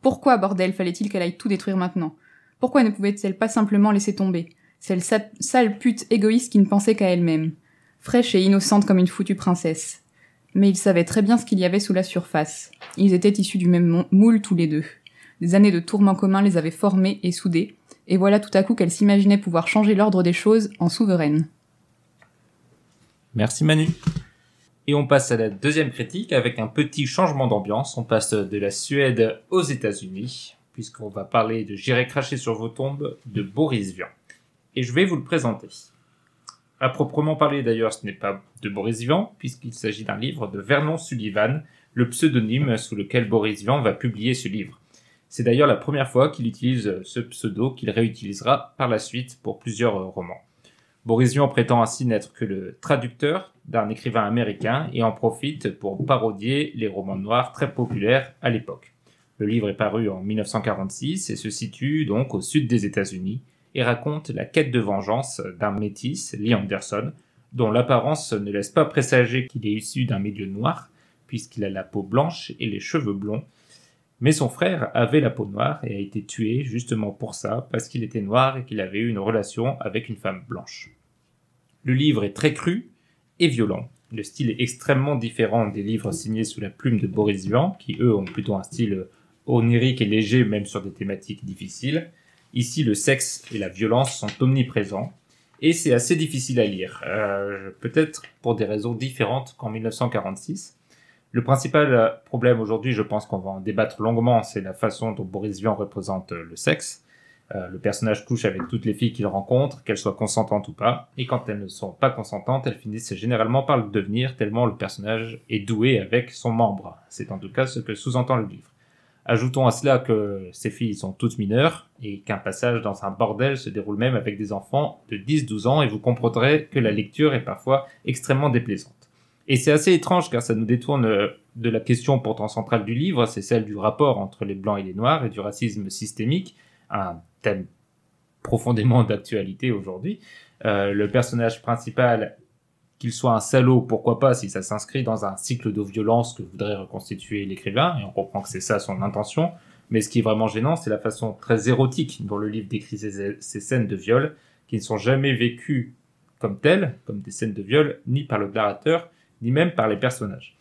Pourquoi, bordel, fallait-il qu'elle aille tout détruire maintenant? Pourquoi ne pouvait-elle pas simplement laisser tomber? Sa- sale pute égoïste qui ne pensait qu'à elle-même. Fraîche et innocente comme une foutue princesse. Mais il savait très bien ce qu'il y avait sous la surface. Ils étaient issus du même moule tous les deux. Des années de tourments communs les avaient formés et soudés, et voilà tout à coup qu'elle s'imaginait pouvoir changer l'ordre des choses en souveraine. Merci Manu. Et on passe à la deuxième critique avec un petit changement d'ambiance. On passe de la Suède aux États-Unis, puisqu'on va parler de J'irai cracher sur vos tombes de Boris Vian. Et je vais vous le présenter. À proprement parler d'ailleurs, ce n'est pas de Boris Vian, puisqu'il s'agit d'un livre de Vernon Sullivan, le pseudonyme sous lequel Boris Vian va publier ce livre. C'est d'ailleurs la première fois qu'il utilise ce pseudo qu'il réutilisera par la suite pour plusieurs romans. Boris Vian prétend ainsi n'être que le traducteur d'un écrivain américain et en profite pour parodier les romans noirs très populaires à l'époque. Le livre est paru en 1946 et se situe donc au sud des États-Unis et raconte la quête de vengeance d'un métis, Lee Anderson, dont l'apparence ne laisse pas présager qu'il est issu d'un milieu noir, puisqu'il a la peau blanche et les cheveux blonds. Mais son frère avait la peau noire et a été tué justement pour ça, parce qu'il était noir et qu'il avait eu une relation avec une femme blanche. Le livre est très cru et violent. Le style est extrêmement différent des livres signés sous la plume de Boris Vian, qui eux ont plutôt un style onirique et léger, même sur des thématiques difficiles. Ici, le sexe et la violence sont omniprésents, et c'est assez difficile à lire, euh, peut-être pour des raisons différentes qu'en 1946. Le principal euh, problème aujourd'hui, je pense qu'on va en débattre longuement, c'est la façon dont Boris Vian représente euh, le sexe. Le personnage couche avec toutes les filles qu'il rencontre, qu'elles soient consentantes ou pas, et quand elles ne sont pas consentantes, elles finissent généralement par le devenir, tellement le personnage est doué avec son membre. C'est en tout cas ce que sous-entend le livre. Ajoutons à cela que ces filles sont toutes mineures, et qu'un passage dans un bordel se déroule même avec des enfants de 10-12 ans, et vous comprendrez que la lecture est parfois extrêmement déplaisante. Et c'est assez étrange car ça nous détourne euh, de la question pourtant centrale du livre, c'est celle du rapport entre les blancs et les noirs et du racisme systémique, un thème profondément d'actualité aujourd'hui. Euh, le personnage principal, qu'il soit un salaud, pourquoi pas, si ça s'inscrit dans un cycle de violence que voudrait reconstituer l'écrivain, et on comprend que c'est ça son intention. Mais ce qui est vraiment gênant, c'est la façon très érotique dont le livre décrit ces, scènes de viol, qui ne sont jamais vécues comme telles, comme des scènes de viol, ni par le narrateur, ni même par les personnages.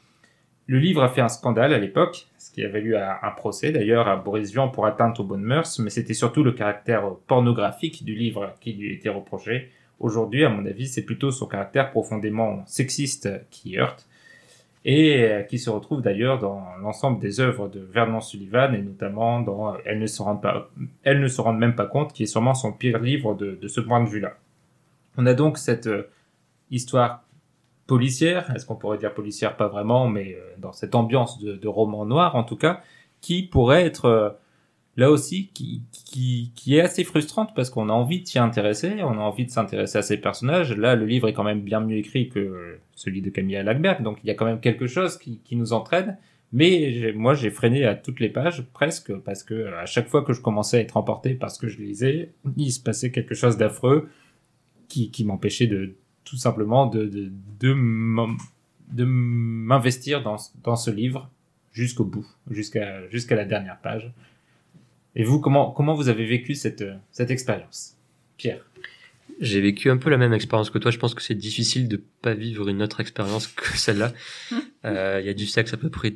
Le livre a fait un scandale à l'époque, ce qui a valu un procès d'ailleurs à Boris Vian pour atteinte aux bonnes mœurs, mais c'était surtout le caractère pornographique du livre qui lui était reproché. Aujourd'hui, à mon avis, c'est plutôt son caractère profondément sexiste qui heurte, et euh, qui se retrouve d'ailleurs dans l'ensemble des œuvres de Vernon Sullivan, et notamment dans Elle ne se rend, pas, Elle ne se rend même pas compte, qui est sûrement son pire livre de, ce point de vue-là. On a donc cette euh, histoire policière, est-ce qu'on pourrait dire policière? Pas vraiment, mais euh, dans cette ambiance de, roman noir en tout cas, qui pourrait être euh, là aussi, qui, est assez frustrante parce qu'on a envie de s'y intéresser, on a envie de s'intéresser à ces personnages. Là, le livre est quand même bien mieux écrit que celui de Camilla Lackberg, donc il y a quand même quelque chose qui, nous entraîne. Mais moi, j'ai freiné à toutes les pages, presque, parce que euh, à chaque fois que je commençais à être emporté par ce que je lisais, il se passait quelque chose d'affreux qui, qui m'empêchait de tout simplement de, de, m'investir dans, ce livre jusqu'au bout, jusqu'à la dernière page. Et vous, comment, comment vous avez vécu cette, euh, cette expérience Pierre? J'ai vécu un peu la même expérience que toi. Je pense que c'est difficile de pas vivre une autre expérience que celle-là. Euh, Il y a du sexe à peu près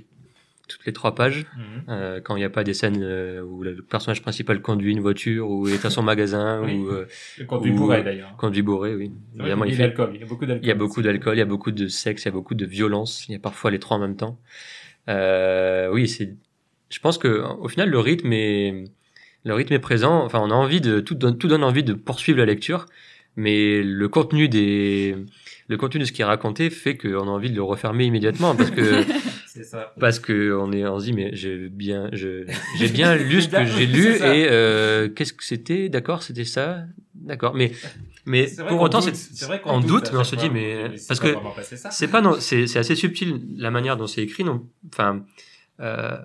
toutes les trois pages. Euh, quand il n'y a pas des scènes euh, où le personnage principal conduit une voiture ou est à son magasin Oui. ou euh, conduit Ou- bourré d'ailleurs. conduit bourré, oui. Évidemment, il, y a fait- d'alcool, il y a beaucoup d'alcool. il y a beaucoup d'alcool, il y a beaucoup de sexe, il y a beaucoup de violence. Il y a parfois les trois en même temps. Euh, oui, c'est. Je pense que au final le rythme est le rythme est présent. Enfin, on a envie de tout donne tout donne envie de poursuivre la lecture, mais le contenu des le contenu de ce qui est raconté fait qu'on a envie de le refermer immédiatement parce que ça. parce que on est on se dit mais j'ai bien je j'ai bien lu ce que D'accord, j'ai lu et euh, qu'est-ce que c'était? D'accord c'était ça. D'accord mais mais pour autant c'est vrai qu'on on doute mais on se dit mais c'est parce que c'est pas non c'est c'est assez subtil la manière dont c'est écrit non enfin euh,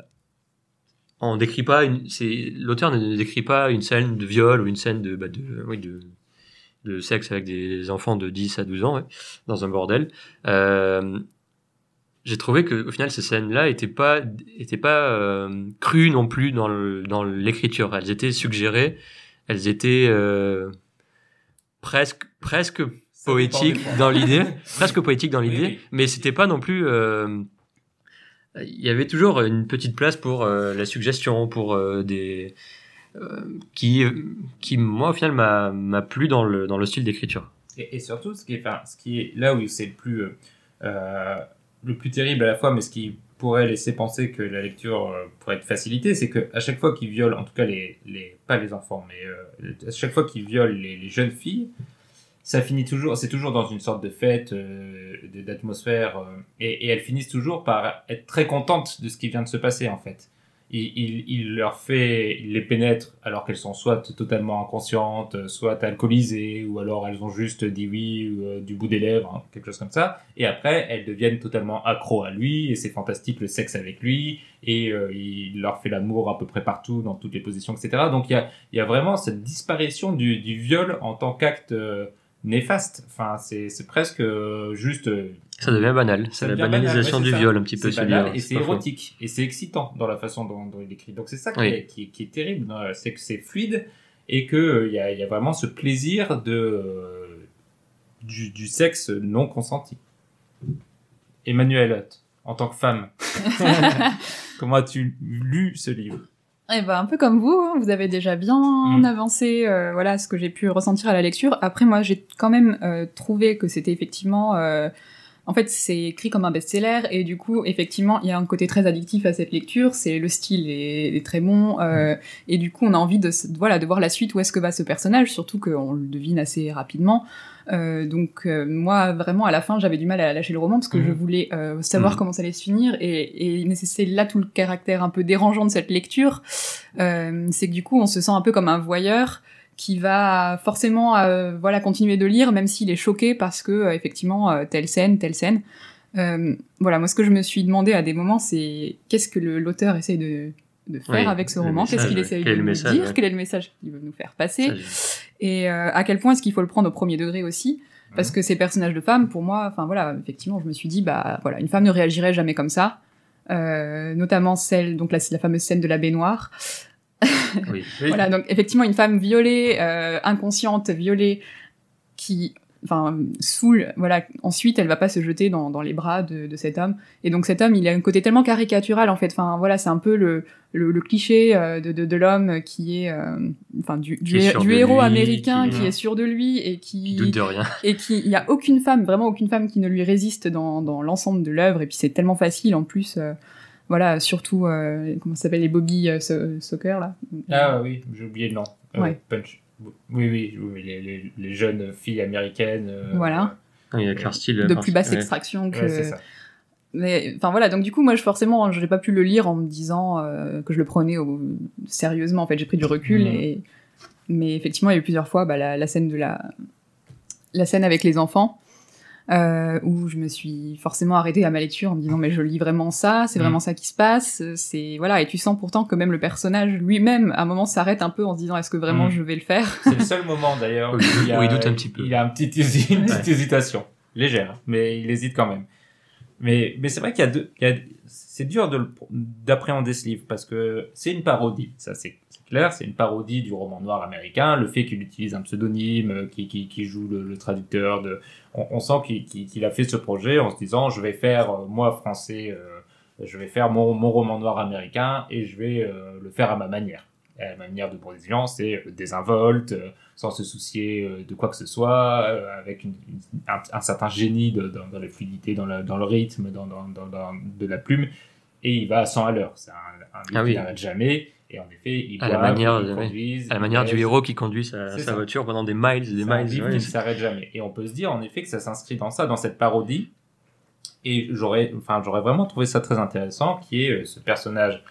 on décrit pas une c'est l'auteur ne décrit pas une scène de viol ou une scène de bah de oui de de sexe avec des enfants de 10 à 12 ans, ouais, dans un bordel. Euh, j'ai trouvé que au final ces scènes-là étaient pas étaient pas euh, crues non plus dans le, dans l'écriture. Elles étaient suggérées, elles étaient euh, presque presque poétiques dans l'idée, presque poétiques dans l'idée, oui. mais c'était pas non plus. Il y avait toujours une petite place pour euh, la suggestion, pour euh, des euh, qui qui moi au final m'a m'a plu dans le dans le style d'écriture. Et, surtout, ce qui est, ce qui est là où c'est le plus, le plus terrible à la fois, mais ce qui pourrait laisser penser que la lecture pourrait être facilitée, c'est que à chaque fois qu'ils violent, en tout cas les, les pas les enfants, mais à chaque fois qu'ils violent les, les jeunes filles, ça finit toujours, c'est toujours dans une sorte de fête, euh, d'atmosphère, euh, et, et elles finissent toujours par être très contentes de ce qui vient de se passer en fait. Il, il, il leur fait, il les pénètre alors qu'elles sont soit totalement inconscientes, soit alcoolisées, ou alors elles ont juste dit oui ou, euh, du bout des lèvres, hein, quelque chose comme ça. Et après, elles deviennent totalement accro à lui, et c'est fantastique le sexe avec lui, et euh, il leur fait l'amour à peu près partout, dans toutes les positions, etc. Donc il y a, y a vraiment cette disparition du, du viol en tant qu'acte euh, néfaste. Enfin, c'est c'est presque euh, juste euh, Ça devient banal. C'est la banal, banalisation ouais, du viol un petit peu banal et c'est érotique et c'est excitant dans la façon dont, dont il écrit. Donc c'est ça qui, Oui. est, qui, est- qui est terrible, euh, c'est que c'est fluide et que euh, il y, a, il y a vraiment ce plaisir de euh, du, du sexe non consenti. Emmanuel Hutt, en tant que femme, comment as-tu lu ce livre? Eh ben, un peu comme vous, hein, vous avez déjà bien Mm. avancé, euh, voilà, ce que j'ai pu ressentir à la lecture. Après, moi, j'ai quand même euh, trouvé que c'était effectivement, euh, en fait, c'est écrit comme un best-seller et du coup, effectivement, il y a un côté très addictif à cette lecture. C'est le style est, est très bon euh, et du coup, on a envie de, voilà, de voir la suite où est-ce que va ce personnage, surtout qu'on le devine assez rapidement. Euh, donc euh, moi vraiment à la fin j'avais du mal à lâcher le roman parce que Mhm. je voulais euh, savoir Mhm. comment ça allait se finir. Et, et mais c'est- là tout le caractère un peu dérangeant de cette lecture. Euh, c'est que du coup on se sent un peu comme un voyeur qui va forcément euh, voilà continuer de lire même s'il est choqué parce que euh, effectivement euh, telle scène telle scène. Euh, voilà moi ce que je me suis demandé à des moments c'est qu'est-ce que l'auteur essaye de, de faire Oui, avec ce roman? Qu'est-ce qu'il essaye de nous message, dire? ouais. quel est le message qu'il veut nous faire passer? Ça, et euh, à quel point est-ce qu'il faut le prendre au premier degré aussi parce Mhm. que ces personnages de femmes pour moi enfin voilà effectivement je me suis dit bah voilà une femme ne réagirait jamais comme ça euh, notamment celle donc la, la fameuse scène de la baignoire oui. voilà donc effectivement une femme violée euh, inconsciente violée qui enfin saoule voilà ensuite elle va pas se jeter dans, dans les bras de, de cet homme et donc cet homme il a un côté tellement caricatural en fait enfin voilà c'est un peu le le, le cliché euh, de, de, de l'homme qui est euh, enfin du, est héros lui, américain qui- qui, est sûr de lui et qui Qui doute de rien. et qui il y a aucune femme vraiment aucune femme qui ne lui résiste dans, dans l'ensemble de l'œuvre et puis c'est tellement facile en plus euh, voilà surtout euh, comment ça s'appelle les Bobby euh, so- Soccer là Ah oui, j'ai oublié le nom. Euh, Ouais. Punch. Oui, oui, oui, les, les, les jeunes filles américaines. euh, Voilà. Ah, Il y a Claire Steele. de plus basse ouais. extraction que Ouais, c'est ça. mais enfin voilà donc du coup moi je forcément je n'ai pas pu le lire en me disant euh, que je le prenais au- sérieusement en fait j'ai pris du recul et mais effectivement il y a eu plusieurs fois bah, la, la scène de la la scène avec les enfants euh, où je me suis forcément arrêtée à ma lecture en me disant mais je lis vraiment ça c'est vraiment Mhm. ça qui se passe c'est voilà et tu sens pourtant que même le personnage lui-même à un moment s'arrête un peu en se disant est-ce que vraiment Mhm. je vais le faire? C'est le seul moment d'ailleurs Où où, il- il, y a, où il doute un petit peu. Il a un petit hési- une petite Ouais. hésitation, légère, hein, mais il hésite quand même. Mais, mais c'est vrai qu'il y a deux, il y a, c'est dur de le- d'appréhender ce livre parce que c'est une parodie, ça c'est clair, c'est une parodie du roman noir américain. Le fait qu'il utilise un pseudonyme, euh, qui, qui, qui joue le, le traducteur, de, on, on sent qu'il a fait ce projet en se disant je vais faire euh, moi français, euh, je vais faire mon, mon roman noir américain et je vais euh, le faire à ma manière. Et à la manière de Bourdieu, c'est désinvolte, sans se soucier de quoi que ce soit, avec une, une- un, un certain génie de- dans, dans la fluidité, dans, la- dans le rythme, dans, dans, dans, dans- de la plume, et il va à 100 à l'heure. C'est un, un livre Ah oui. qui n'arrête jamais, et en effet, il À la manière ils conduisent, À la ils manière du héros qui conduit sa, voiture pendant des miles et des un miles. livre ouais. qui ne s'arrête jamais. Et on peut se dire en effet que ça s'inscrit dans ça, dans cette parodie. Et j'aurais, enfin, j'aurais vraiment trouvé ça très intéressant, qui est euh, ce personnage,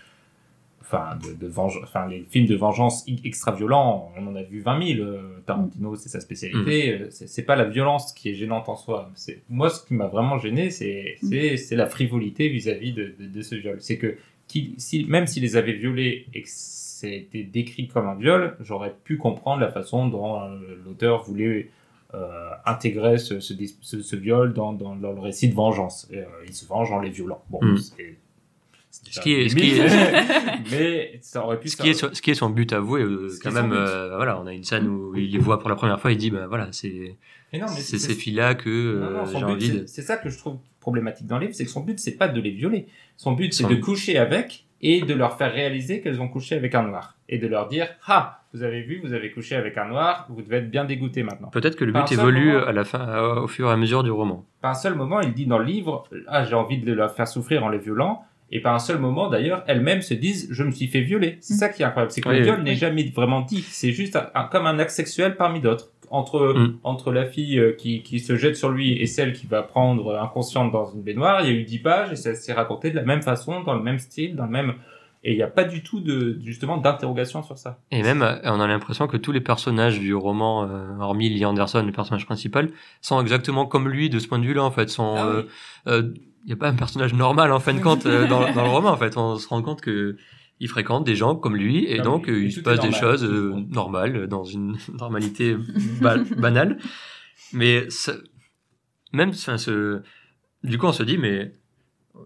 enfin, de, de vengeance, enfin, les films de vengeance extra violents, on en a vu 20 000. euh, Tarantino, c'est sa spécialité. euh, C'est, pas la violence qui est gênante en soi. C'est moi, ce qui m'a vraiment gêné, c'est, c'est, c'est la frivolité vis-à-vis de, de, de ce viol. C'est que si, même s'il les avait violés et que c'était décrit comme un viol, j'aurais pu comprendre la façon dont euh, l'auteur voulait euh, intégraient ce, ce, dis- ce, ce viol dans, dans, dans le récit de vengeance. Et, euh, ils se vengent en les violant. Bon, Mm. c'est Ce qui est- ce limite, qui mais ça aurait pu Ce qui, est, son- ce qui est son but avoué, euh, Ce quand même, euh, voilà, on a une scène où il les voit pour la première fois, il dit, ben voilà, c'est ces filles-là que euh, j'ai envie c'est- de... c'est ça que je trouve problématique dans le livre, c'est que son but, c'est pas de les violer. Son but, c'est Son- de coucher avec et de leur faire réaliser qu'elles ont couché avec un noir. Et de leur dire, ah, vous avez vu, vous avez couché avec un noir, vous devez être bien dégoûté maintenant. Peut-être que le but évolue moment- à la fin, au fur et à mesure du roman. Par un seul moment, il dit dans le livre, ah, j'ai envie de leur faire souffrir en les violant. Et par un seul moment, d'ailleurs, elles-mêmes se disent, je me suis fait violer. C'est Mm. ça qui est incroyable. C'est que Oui, le viol oui. n'est jamais vraiment dit. C'est juste un- un- comme un acte sexuel parmi d'autres. Entre, Mm. entre la fille euh, qui, qui se jette sur lui et celle qui va prendre euh, inconsciente dans une baignoire, il y a eu dix pages et ça s'est raconté de la même façon, dans le même style, dans le même, et il n'y a pas du tout de, justement, d'interrogation sur ça. Et même, euh, on a l'impression que tous les personnages du roman, euh, hormis Lee Anderson, le personnage principal, sont exactement comme lui de ce point de vue-là, en fait. Sont, Ah euh, oui. euh, n'y a pas un personnage normal, en fin de compte, euh, dans, dans le roman, en fait. On se rend compte que il fréquente des gens comme lui, et donc il se passe des normal, choses euh, normales, dans une normalité ba- banale. Mais ça- même, enfin, ce, du coup, on se dit, mais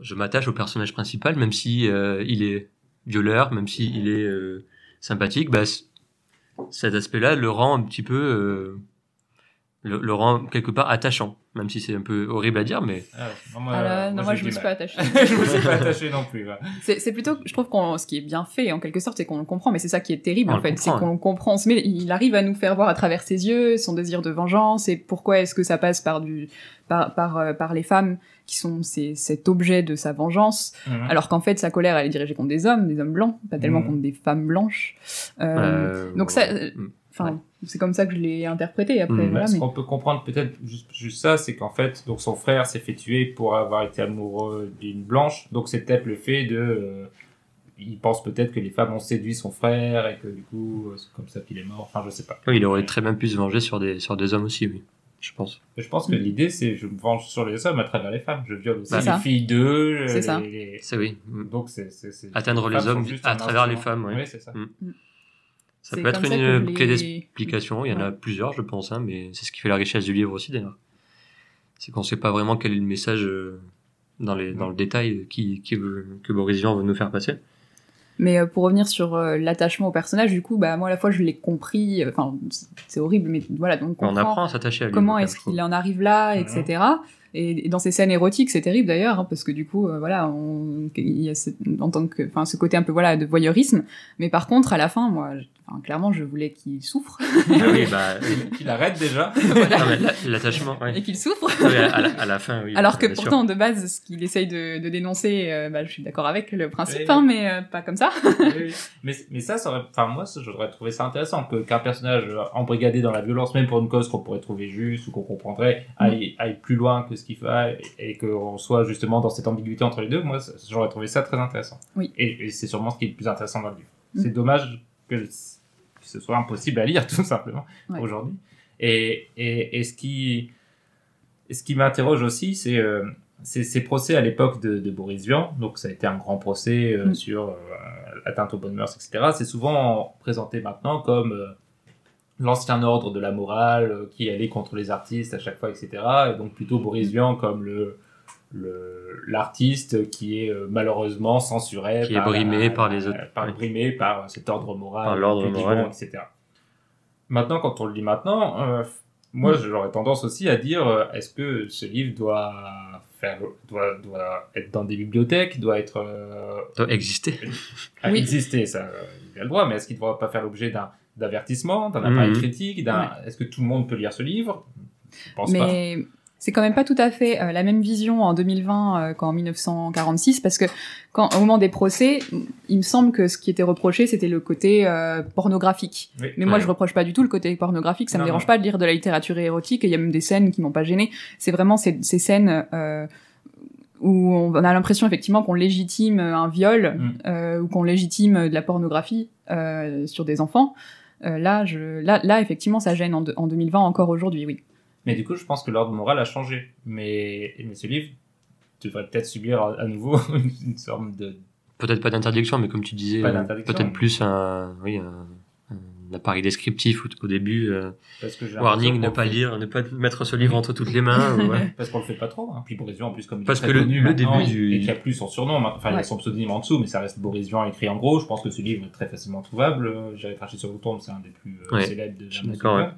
je m'attache au personnage principal, même si euh, il est violeur, même si il est euh, sympathique, bah, cet aspect-là le rend un petit peu, le, le rend quelque part attachant, même si c'est un peu horrible à dire, mais Ah, non, moi, Ah là, non, moi, j'ai je me du suis pas attachée. je me suis pas attaché non plus. C'est c'est plutôt, je trouve qu'on, ce qui est bien fait en quelque sorte, c'est qu'on le comprend, mais c'est ça qui est terrible On en fait, c'est qu'on le comprend. Met- il arrive à nous faire voir à travers ses yeux son désir de vengeance et pourquoi est-ce que ça passe par du, par, par, euh, par les femmes qui sont ces- cet objet de sa vengeance, Mhm. alors qu'en fait sa colère elle est dirigée contre des hommes, des hommes blancs, pas tellement Mhm. contre des femmes blanches. Euh, euh, donc ça, ouais. euh, Enfin, c'est comme ça que je l'ai interprété après. Voilà, Ce mais... qu'on peut comprendre peut-être juste, juste ça, c'est qu'en fait, donc son frère s'est fait tuer pour avoir été amoureux d'une blanche. Donc c'est peut-être le fait de, euh, il pense peut-être que les femmes ont séduit son frère et que du coup euh, c'est comme ça qu'il est mort. Enfin, je sais pas. Oui, il aurait très bien pu se venger sur des, sur des hommes aussi, oui, je pense. Je pense que l'idée c'est je me venge sur les hommes à travers les femmes. Je viole aussi Bah, les ça. filles d'eux. C'est les- ça. les- C'est oui. Donc c'est c'est- c'est- Atteindre les hommes à travers les femmes, oui. Oui, c'est ça. Ça peut être une clé d'explication. Il y en a plusieurs, je pense, hein, mais c'est ce qui fait la richesse du livre aussi, d'ailleurs. C'est qu'on sait pas vraiment quel est le message euh, dans, les, dans le détail qui, qui veut, que Boris Vian veut nous faire passer. Mais euh, pour revenir sur euh, l'attachement au personnage, du coup, bah moi à la fois je l'ai compris. Enfin, c'est- horrible, mais voilà, donc on apprend à s'attacher à lui. comment est-ce trouve. qu'il en arrive là, etc. Et, et dans ces scènes érotiques, c'est terrible d'ailleurs, hein, parce que du coup, euh, voilà, on, il y a ce, en tant que, enfin, ce côté un peu voilà de voyeurisme. Mais par contre, à la fin, moi, enfin, clairement, je voulais qu'il souffre Ah oui, bah, Qu'il arrête déjà. l'attachement, et qu'il souffre. Oui, à, à la, à la fin, oui. Alors que sûr. pourtant, de base, ce qu'il essaye de, de dénoncer, euh, bah, je suis d'accord avec le principe, Oui. hein, mais euh, pas comme ça. Mais, mais ça, ça aurait, enfin, moi, j'aurais trouvé ça intéressant que, qu'un personnage embrigadé dans la violence, même pour une cause qu'on pourrait trouver juste ou qu'on comprendrait, aille, aille plus loin que ce qu'il fait et, et qu'on soit justement dans cette ambiguïté entre les deux. Moi, j'aurais trouvé ça très intéressant. Oui. Et, et c'est sûrement ce qui est le plus intéressant dans le livre. Mm. C'est dommage que, que ce soit impossible à lire, tout simplement, Ouais. aujourd'hui. Et, et, et ce qui, ce qui m'interroge aussi, c'est, euh, ces procès à l'époque de, de Boris Vian. Donc, ça a été un grand procès euh, Mm. sur euh, atteinte aux bonnes mœurs, etc. C'est souvent présenté maintenant comme euh, l'ancien ordre de la morale euh, qui allait contre les artistes à chaque fois, etc. Et donc, plutôt Boris Mm. Vian comme le- l'artiste qui est euh, malheureusement censuré Qui est brimé par les autres. par, Ouais. brimé par cet ordre moral Par l'ordre du moral. bon, etc maintenant quand on le lit maintenant euh, moi Mm. j'aurais tendance aussi à dire euh, est-ce que ce livre doit faire doit doit être dans des bibliothèques doit être euh, doit exister. à Oui. exister ça il a le droit mais est-ce qu'il ne doit pas faire l'objet d'un d'avertissement d'un appareil Mhm. critique d'un est-ce que tout le monde peut lire ce livre? Je pense pas Mais c'est quand même pas tout à fait euh, la même vision en 2020 euh, qu'en 1946, parce que quand, au moment des procès, il me semble que ce qui était reproché, c'était le côté euh, pornographique. Oui. Mais moi, Ouais. je reproche pas du tout le côté pornographique. Ça me dérange non. pas de lire de la littérature érotique. Et il y a même des scènes qui m'ont pas gêné. C'est vraiment ces, ces scènes euh, où on a l'impression effectivement qu'on légitime un viol Mm. euh, ou qu'on légitime de la pornographie euh, sur des enfants. Euh, là, je, là, là, effectivement, ça gêne en, de- en 2020 encore aujourd'hui, oui. Mais du coup, je pense que l'ordre moral a changé. Mais, mais ce livre devrait peut-être subir à à nouveau une, sorte de. Peut-être pas d'interdiction, mais comme tu disais, euh, peut-être plus un, oui, un, un appareil descriptif au, au début. euh, Parce que warning, ne pas lire, ne pas mettre ce livre entre toutes les mains. ouais. Parce qu'on le fait pas trop. Hein. Puis Boris Vian, en plus, comme Parce que le- le début du- Et qu'il n'y a plus son surnom. maintenant. Enfin, il y a Ouais. son pseudonyme en dessous, mais ça reste Boris Vian écrit en gros. Je pense que ce livre est très facilement trouvable. Euh, J'ai craché sur le tombe, c'est un des plus euh, Ouais, célèbres de Ernest d'accord.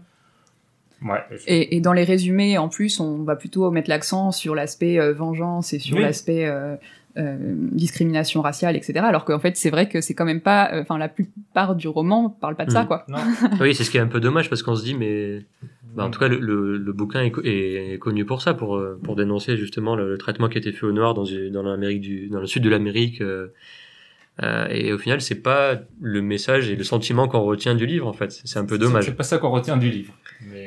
Ouais. Et, et dans les résumés, en plus, on va plutôt mettre l'accent sur l'aspect euh, vengeance et sur Oui. l'aspect euh, euh, discrimination raciale, etc. Alors qu'en fait, c'est vrai que c'est quand même pas. euh, Enfin, la plupart du roman parle pas de ça, Mhm. quoi. Non. oui, c'est ce qui est un peu dommage parce qu'on se dit, mais bah, en tout cas, le, le, le bouquin est, co- est connu pour ça, pour, pour dénoncer justement le, le traitement qui a été fait aux Noirs dans, dans l'Amérique du, dans le sud de l'Amérique. euh, euh, et au final, c'est pas le message et le sentiment qu'on retient du livre, en fait. C'est un peu dommage. C'est pas ça qu'on retient du livre. Mais...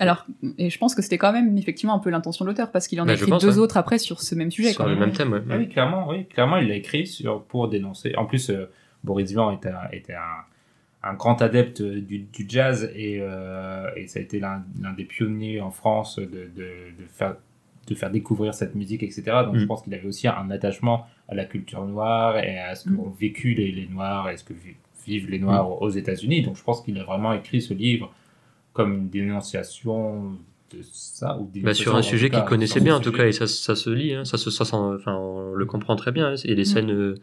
Alors, et je pense que c'était quand même effectivement un peu l'intention de l'auteur parce qu'il en Bah, a je écrit pense, deux ouais. autres après sur ce même sujet. Sur le même thème, ouais. Ah oui, clairement, oui, clairement, il l'a écrit sur, pour dénoncer. En plus, euh, Boris Vian était, un- était un, un grand adepte du, du jazz et, euh, et ça a été l'un des pionniers en France de, de, de faire de faire découvrir cette musique, etc. Donc je Mm. pense qu'il avait aussi un attachement à la culture noire et à ce qu'ont vécu les, les Noirs et ce que vi- vivent les Noirs aux États-Unis. Donc je pense qu'il a vraiment écrit ce livre comme une dénonciation de ça ou Bah, sur un sujet qu'il connaissait bien en tout cas et ça, ça se lit hein, ça se ça, s'en- enfin on le comprend très bien hein, et les Mm. scènes euh,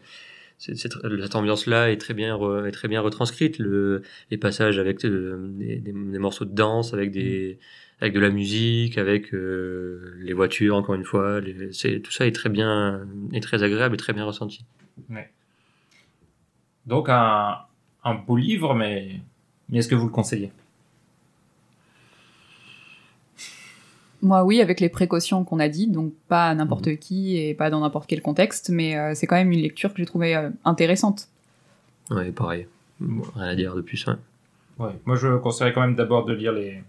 c'est- c'est tr- cette ambiance là est très bien re- est très bien retranscrite le les passages avec euh, des, des- des morceaux de danse avec des avec de la musique avec euh, les voitures encore une fois les- c'est tout ça est très bien est très agréable et très bien ressenti. Donc un, un beau livre, mais, mais est-ce que vous le conseillez? Moi, oui, avec les précautions qu'on a dit, donc pas à n'importe qui et pas dans n'importe quel contexte, mais euh, c'est quand même une lecture que j'ai trouvée euh, intéressante. ouais pareil rien à dire de plus hein. Ouais. Moi, je conseillerais quand même d'abord de lire les,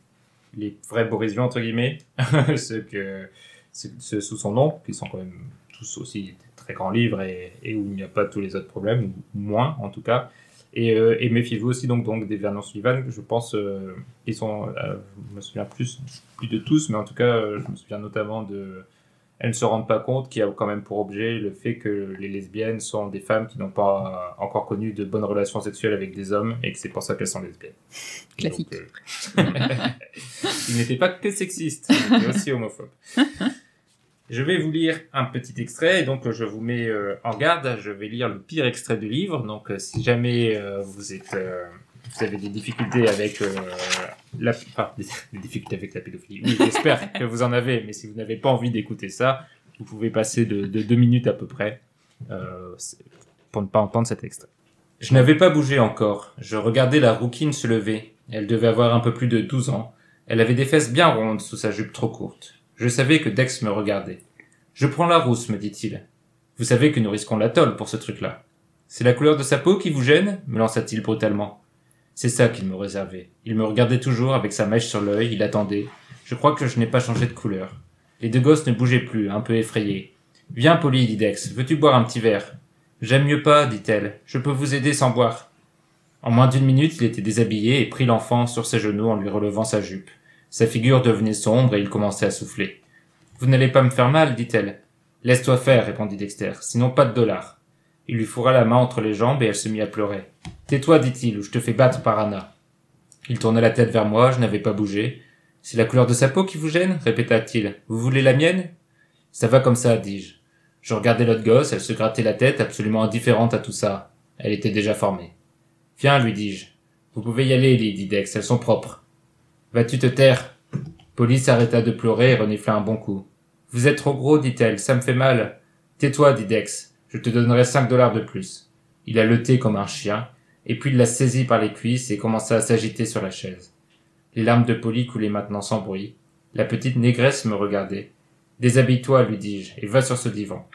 les vrais Boris Vian, entre guillemets, ceux, que, ceux, ceux sous son nom, qui sont quand même tous aussi des très grands livres et, et où il n'y a pas tous les autres problèmes, ou moins en tout cas. Et, euh, et méfiez-vous aussi donc, donc des Vernon Sullivan, je pense, euh, ils sont, euh, je me souviens plus, plus de tous, mais en tout cas, je me souviens notamment de Elles ne se rendent pas compte, qui a quand même pour objet le fait que les lesbiennes sont des femmes qui n'ont pas encore connu de bonnes relations sexuelles avec des hommes et que c'est pour ça qu'elles sont lesbiennes. Classique. Donc, euh, il n'était pas que sexiste, il était aussi homophobe. Je vais vous lire un petit extrait, et donc je vous mets euh, en garde. Je vais lire le pire extrait du livre. Donc, euh, si jamais euh, vous êtes, euh, vous avez des difficultés avec euh, la, enfin, des, des difficultés avec la pédophilie. Oui, j'espère que vous en avez, mais si vous n'avez pas envie d'écouter ça, vous pouvez passer de, de deux minutes à peu près euh, pour ne pas entendre cet extrait. Je n'avais pas bougé encore. Je regardais la rouquine se lever. Elle devait avoir un peu plus de 12 ans. Elle avait des fesses bien rondes sous sa jupe trop courte. Je savais que Dex me regardait. Je prends la rousse, me dit-il. Vous savez que nous risquons la tôle pour ce truc-là. C'est la couleur de sa peau qui vous gêne me lança-t-il brutalement. C'est ça qu'il me réservait. Il me regardait toujours avec sa mèche sur l'œil, il attendait. Je crois que je n'ai pas changé de couleur. Les deux gosses ne bougeaient plus, un peu effrayés. Viens, Polly, dit Dex, veux-tu boire un petit verre? J'aime mieux pas, dit-elle. Je peux vous aider sans boire. En moins d'une minute, il était déshabillé et prit l'enfant sur ses genoux en lui relevant sa jupe. Sa figure devenait sombre et il commençait à souffler. Vous n'allez pas me faire mal, dit-elle. Laisse-toi faire, répondit Dexter, sinon pas de dollars. Il lui fourra la main entre les jambes et elle se mit à pleurer. Tais-toi, dit-il, ou je te fais battre par Anna. Il tourna la tête vers moi, je n'avais pas bougé. C'est la couleur de sa peau qui vous gêne? répéta-t-il. Vous voulez la mienne Ça va comme ça, dis-je. Je regardais l'autre gosse, elle se grattait la tête, absolument indifférente à tout ça. Elle était déjà formée. Viens, lui dis-je. Vous pouvez y aller, Lee, dit Dex, elles sont propres. Vas-tu te taire? Polly s'arrêta de pleurer et renifla un bon coup. Vous êtes trop gros, dit-elle, ça me fait mal. Tais-toi, dit Dex, je te donnerai cinq dollars de plus. Il a leté comme un chien, et puis il la saisit par les cuisses et commença à s'agiter sur la chaise. Les larmes de Polly coulaient maintenant sans bruit. La petite négresse me regardait. Déshabille-toi, lui dis-je, et va sur ce divan.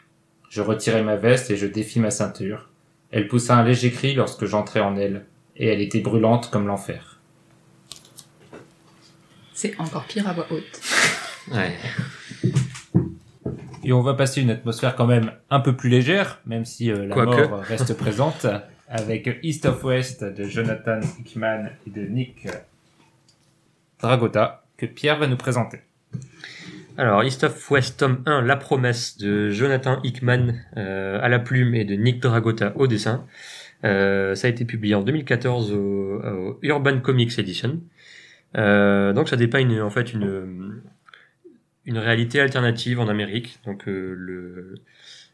Je retirai ma veste et je défis ma ceinture. Elle poussa un léger cri lorsque j'entrai en elle, et elle était brûlante comme l'enfer. C'est encore pire à voix haute. Ouais. Et on va passer une atmosphère quand même un peu plus légère, même si euh, la Quoique. mort reste présente, avec East of West de Jonathan Hickman et de Nick Dragota, que Pierre va nous présenter. Alors, East of West, tome 1, La promesse de Jonathan Hickman euh, à la plume et de Nick Dragota au dessin. Euh, ça a été publié en 2014 au, au Urban Comics Edition. Euh, donc ça dépeint en fait une, une réalité alternative en Amérique. Donc euh, le,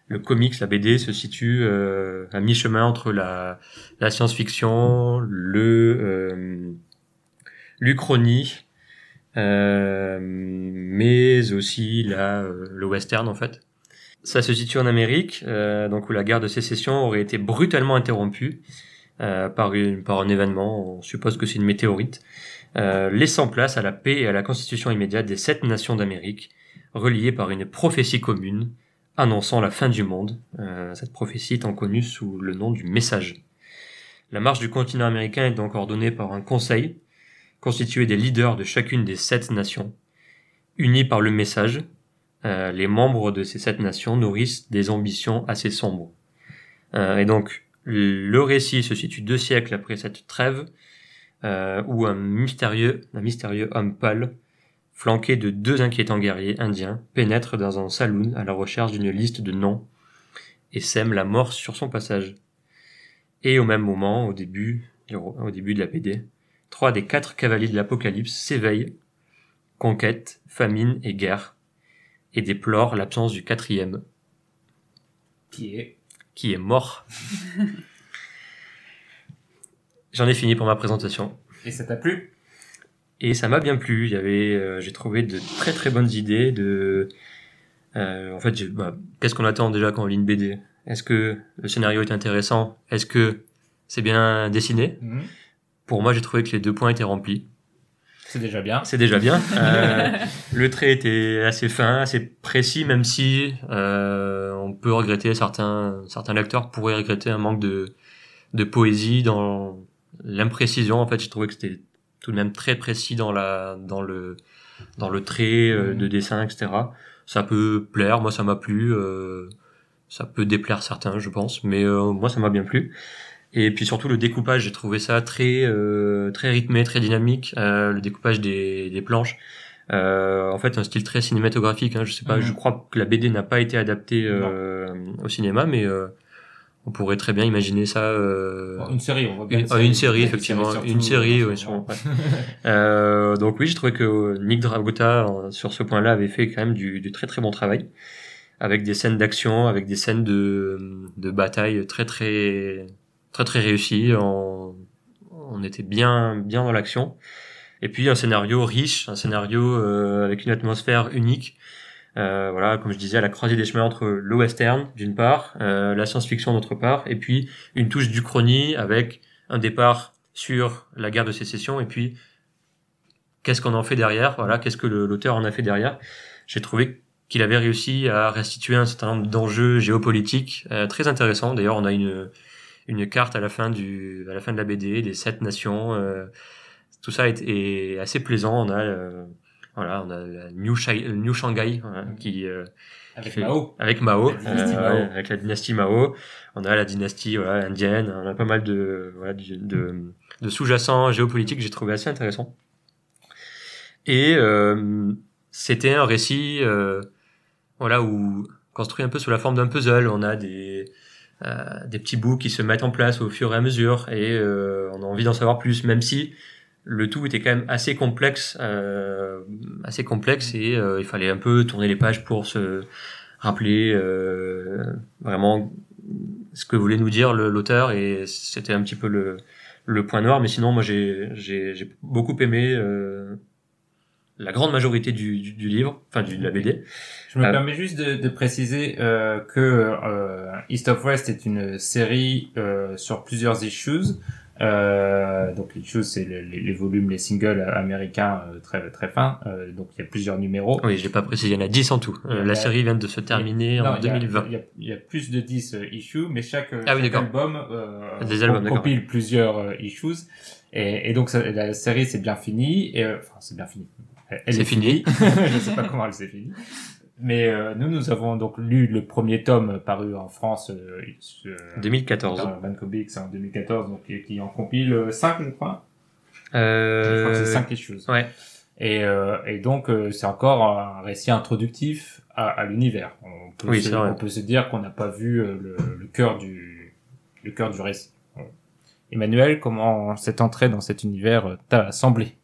le comics, la BD, se situe euh, à mi-chemin entre la, la science-fiction, le euh, l'uchronie, euh, mais aussi la, euh, le western en fait. Ça se situe en Amérique, donc où la guerre de sécession aurait été brutalement interrompue par, une, par un événement, on suppose que c'est une météorite, euh, laissant place à la paix et à la constitution immédiate des sept nations d'Amérique, reliées par une prophétie commune, annonçant la fin du monde, euh, cette prophétie étant connue sous le nom du message. La marche du continent américain est donc ordonnée par un conseil, constitué des leaders de chacune des sept nations. Unis par le message, euh, les membres de ces sept nations nourrissent des ambitions assez sombres. Euh, et donc, le récit se situe deux siècles après cette trêve, euh, où un mystérieux, un mystérieux homme pâle, flanqué de deux inquiétants guerriers indiens, pénètre dans un saloon à la recherche d'une liste de noms et sème la mort sur son passage. Et au même moment, au début, au début de la BD, trois des quatre cavaliers de l'Apocalypse s'éveillent, conquête, famine et guerre, et déplorent l'absence du quatrième, Qui est? qui est mort. J'en ai fini pour ma présentation. Et ça t'a plu? Et ça m'a bien plu. Il y avait, euh, j'ai trouvé de très très bonnes idées. De, euh, en fait, bah, qu'est-ce qu'on attend déjà quand on lit une BD Est-ce que le scénario est intéressant? Est-ce que c'est bien dessiné? Mhm. Pour moi, j'ai trouvé que les deux points étaient remplis. C'est déjà bien. C'est déjà bien. Euh, le trait était assez fin, assez précis, même si euh, on peut regretter certains certains lecteurs pourraient regretter un manque de de poésie dans l'imprécision. En fait, j'ai trouvé que c'était tout de même très précis dans la dans le dans le trait euh, de dessin, etc. Ça peut plaire, moi ça m'a plu. euh, ça peut déplaire certains, je pense, mais euh, moi ça m'a bien plu. Et puis surtout le découpage, j'ai trouvé ça très euh, très rythmé, très dynamique. Euh, le découpage des, des planches, Euh, en fait un style très cinématographique. Hein, je sais pas, Mhm. je crois que la BD n'a pas été adaptée euh, au cinéma, mais euh, on pourrait très bien imaginer ça. Euh, Une série, on voit bien. une, ah, une série effectivement, une série, ouais, sûrement, ouais. Euh, donc oui, je trouvais que Nick Dragota euh, sur ce point-là avait fait quand même du, du très très bon travail, avec des scènes d'action, avec des scènes de, de bataille très très très très réussies. On, on était bien bien dans l'action. Et puis un scénario riche, un scénario euh, avec une atmosphère unique. Euh, voilà, comme je disais, à la croisée des chemins entre le western d'une part, euh, la science-fiction d'autre part, et puis une touche d'Uchronie avec un départ sur la guerre de sécession et puis qu'est-ce qu'on en fait derrière? Voilà qu'est-ce que l'auteur en a fait derrière? J'ai trouvé qu'il avait réussi à restituer un certain nombre d'enjeux géopolitiques euh, très intéressants. D'ailleurs on a une une carte à la fin du à la fin de la BD des sept nations euh, tout ça est, est assez plaisant. On a euh, voilà on a la New, Shai- New Shanghai voilà, qui euh, Avec qui fait- Mao. avec Mao, La dynastie euh, Mao. ouais, avec la dynastie Mao. On a la dynastie voilà, indienne, on a pas mal de, voilà, de, de, de sous-jacents géopolitiques que j'ai trouvé assez intéressant. Et euh, c'était un récit euh, voilà, où construit un peu sous la forme d'un puzzle. On a des, euh, des petits bouts qui se mettent en place au fur et à mesure et euh, on a envie d'en savoir plus, même si le tout était quand même assez complexe, euh, assez complexe et euh, il fallait un peu tourner les pages pour se rappeler euh, vraiment ce que voulait nous dire l'auteur et c'était un petit peu le, le point noir. Mais sinon, moi j'ai beaucoup aimé euh, la grande majorité du, du, du livre, enfin du, de la BD. Je me Euh, permets juste de, de préciser euh, que euh, East of West est une série euh, sur plusieurs issues. Euh, donc les issues, c'est le- les, les volumes, les singles américains euh, très très fins. Euh, donc il y a plusieurs numéros. Oui, j'ai pas précisé, il y en a 10 en tout. Euh, a- la série vient de se terminer Non, en il y a- 2020. Il y, a, il y a plus de 10 euh, issues, mais chaque, Ah oui, chaque d'accord. album euh, Des albums, compile plusieurs issues. Et, et donc ça- la série c'est bien fini. Et, euh, enfin c'est bien fini. Elle, est fini. Je sais pas comment elle s'est finie. Mais euh, nous, nous avons donc lu le premier tome paru en France euh, euh, 2014. dans Van Comics en 2014, donc qui, qui en compile 5, je crois. Je crois que Euh, c'est 5 issues. ouais. Et, euh, et donc, euh, c'est encore un récit introductif à, à l'univers. On peut, Oui, se, on peut se dire qu'on n'a pas vu euh, le, le cœur du le cœur du récit. Emmanuel, comment cette entrée dans cet univers euh, t'a semblé?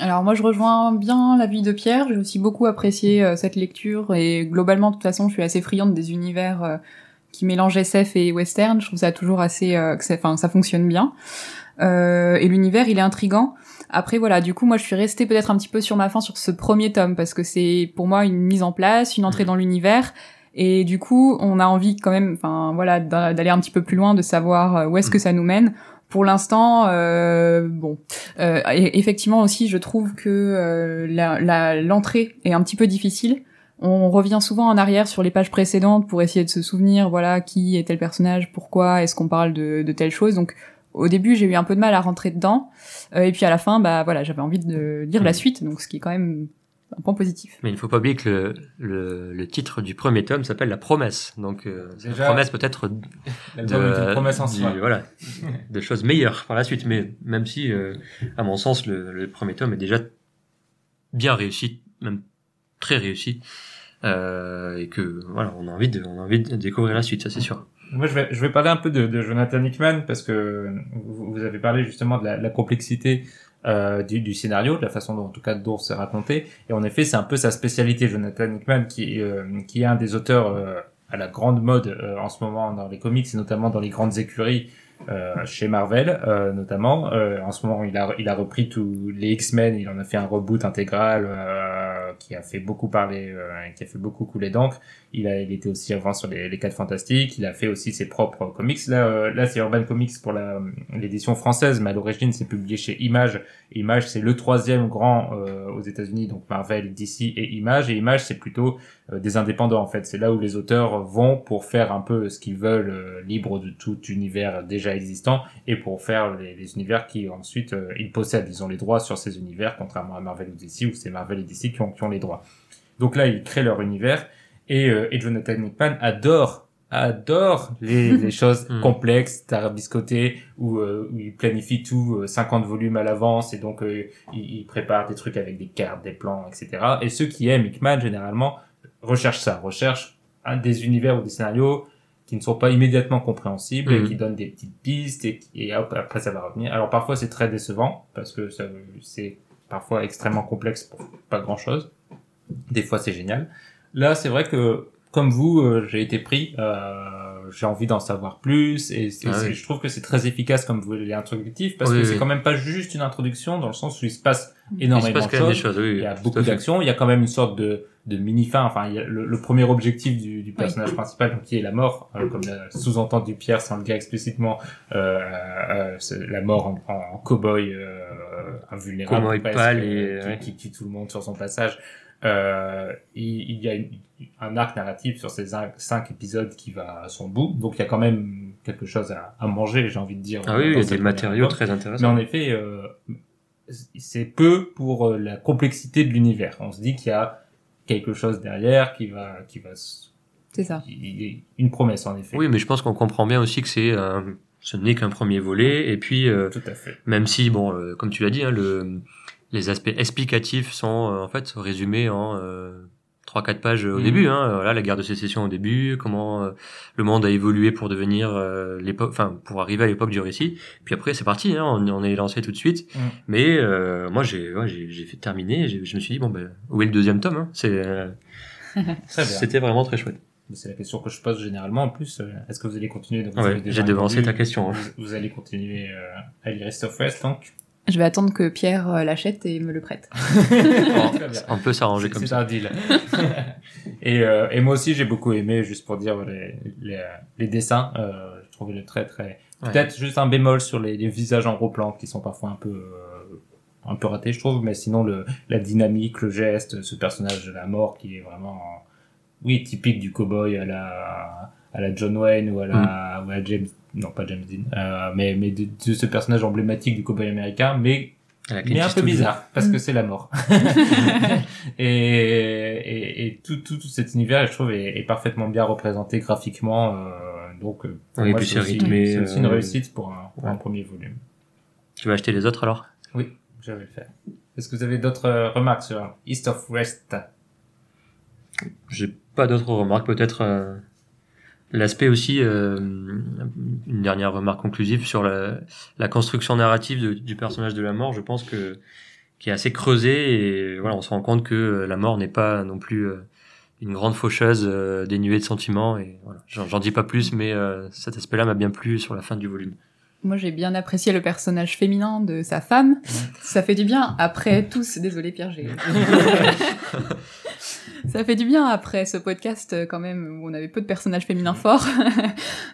Alors moi je rejoins bien l'avis de Pierre, j'ai aussi beaucoup apprécié euh, cette lecture et globalement de toute façon je suis assez friande des univers euh, qui mélangent SF et western, je trouve ça toujours assez, euh, que ça, enfin ça fonctionne bien. Euh, et l'univers il est intrigant. Après voilà, du coup moi je suis restée peut-être un petit peu sur ma fin sur ce premier tome parce que c'est pour moi une mise en place, une entrée dans l'univers. Et du coup, on a envie quand même, enfin voilà, d'a- d'aller un petit peu plus loin, de savoir où est-ce que ça nous mène. Pour l'instant, euh, bon, euh, effectivement aussi, je trouve que euh, la- la- l'entrée est un petit peu difficile. On revient souvent en arrière sur les pages précédentes pour essayer de se souvenir, voilà, qui est tel personnage, pourquoi est-ce qu'on parle de, de telle chose. Donc, au début, j'ai eu un peu de mal à rentrer dedans, Euh, et puis à la fin, bah voilà, j'avais envie de lire la Mhm. suite, donc ce qui est quand même un point positif. Mais il ne faut pas oublier que le, le, le titre du premier tome s'appelle La Promesse. Donc, euh, c'est Déjà, la promesse peut-être de, une promesse en du- soi. voilà, de choses meilleures par la suite. Mais même si, euh, à mon sens, le, le premier tome est déjà bien réussi, même très réussi, euh, et que voilà, on a envie de, on a envie de découvrir la suite, ça c'est sûr. Moi, je vais, je vais parler un peu de, de Jonathan Hickman parce que vous, vous avez parlé justement de la, la complexité euh, du, du scénario, de la façon dont, en tout cas, dont c'est raconté. Et en effet, c'est un peu sa spécialité, Jonathan Hickman, qui, euh, qui est un des auteurs euh, à la grande mode euh, en ce moment dans les comics et notamment dans les grandes écuries. euh, chez Marvel euh, notamment en ce moment il a il a repris tous les X-Men il en a fait un reboot intégral qui a fait beaucoup parler euh, qui a fait beaucoup couler d'encre. Il a il était aussi avant sur les les 4 fantastiques. Il a fait aussi ses propres comics. Là euh, là c'est Urban Comics pour la l'édition française mais à l'origine c'est publié chez Image. Image c'est le troisième grand euh, aux États-Unis donc Marvel DC et Image. Et Image c'est plutôt euh, des indépendants en fait c'est là où les auteurs vont pour faire un peu ce qu'ils veulent euh, libre de tout univers déjà existant et pour faire les, les univers qui ensuite euh, ils possèdent ils ont les droits sur ces univers contrairement à Marvel ou DC où c'est Marvel et DC qui ont, qui ont les droits donc là ils créent leur univers et, euh, et Jonathan Hickman adore adore les, les choses Mm. complexes, tarabiscotées, où, euh, où il planifie tout euh, 50 volumes à l'avance et donc euh, il, il prépare des trucs avec des cartes, des plans, etc. Et ceux qui aiment Hickman, généralement, recherchent ça, recherchent un des univers ou des scénarios qui ne sont pas immédiatement compréhensibles et Mhm. qui donnent des petites pistes et, et hop, après ça va revenir. Alors parfois c'est très décevant parce que ça- c'est parfois extrêmement complexe pour pas grand chose. Des fois c'est génial. Là c'est vrai que comme vous euh, j'ai été pris, euh, j'ai envie d'en savoir plus et Ah oui. je trouve que c'est très efficace comme vous l'avez introductif parce Oui, que oui. c'est quand même pas juste une introduction dans le sens où il se passe Il se énormément passe de quand même des choses. choses, Il y a beaucoup d'actions. Il y a quand même une sorte de, de mini-fin. Enfin, il y a le, le premier objectif du, du personnage principal, donc, qui est la mort, euh, comme l'a sous-entendu Pierre sans le dire explicitement, euh, euh, la mort en, en, en cow-boy euh, invulnérable, Cow-boy presque, pâle euh, et- qui, ouais. qui tue tout le monde sur son passage. Euh, il, il y a une- un arc narratif sur ces cinq, cinq épisodes qui va à son bout, donc il y a quand même quelque chose à, à manger, j'ai envie de dire. Ah oui, il y a des matériaux très Mais intéressants. en effet, euh, c'est peu pour euh, la complexité de l'univers. On se dit qu'il y a quelque chose derrière qui va, qui va, C'est ça. il y a une promesse en effet. Oui, mais je pense qu'on comprend bien aussi que c'est, euh, ce n'est qu'un premier volet, et puis euh, Tout à fait. même si, bon, euh, comme tu l'as dit, hein, le, les aspects explicatifs sont euh, en fait résumés en euh, trois quatre pages au Mhm. début. Hein, voilà, la guerre de sécession au début, comment euh, le monde a évolué pour devenir euh, l'époque, enfin pour arriver à l'époque du récit. Puis après, c'est parti, hein, on, on est lancé tout de suite. Mhm. Mais euh, moi, j'ai, ouais, j'ai, j'ai fait terminer. j'ai- Je me suis dit bon, ben, où est le deuxième tome hein? C'est, euh, c'était vraiment très chouette. C'est la question que je pose généralement. En plus, est-ce que vous allez continuer? Vous Ouais, j'ai devancé ta question. hein. Vous, vous allez continuer euh, à lire Rest of West, donc. Je vais attendre que Pierre euh, l'achète et me le prête. On peut s'arranger C'est comme c'est ça. un deal. et, euh, et moi aussi, j'ai beaucoup aimé, juste pour dire les, les, les dessins. Euh, je trouvais le très très. Ouais. Peut-être juste un bémol sur les, les visages en gros plan qui sont parfois un peu euh, un peu ratés, je trouve. Mais sinon, le, la dynamique, le geste, ce personnage de la mort qui est vraiment oui typique du cowboy à la à la John Wayne ou à la, ou à James non pas James Dean euh, mais mais de, de ce personnage emblématique du cowboy américain mais mais un peu bizarre parce Mm. que c'est la mort. Et, et, et tout, tout, tout cet univers je trouve est, est parfaitement bien représenté graphiquement euh, donc euh, pour Oui, moi, c'est aussi, rythmé, c'est aussi une euh, réussite pour un, pour un premier volume. Tu vas acheter les autres alors? Oui je vais le faire. Est-ce que vous avez d'autres euh, remarques sur East of West? J'ai pas d'autres remarques. Peut-être euh, L'aspect aussi, euh, une dernière remarque conclusive sur la, la construction narrative du personnage de la mort, je pense que qui est assez creusé et voilà, on se rend compte que la mort n'est pas non plus euh, une grande faucheuse euh, dénuée de sentiments et voilà. J'en dis pas plus, mais euh, cet aspect-là m'a bien plu sur la fin du volume. Moi, j'ai bien apprécié le personnage féminin de sa femme. Ça fait du bien après tous. Désolé Pierre, j'ai. Ça fait du bien après ce podcast euh, quand même où on avait peu de personnages féminins forts.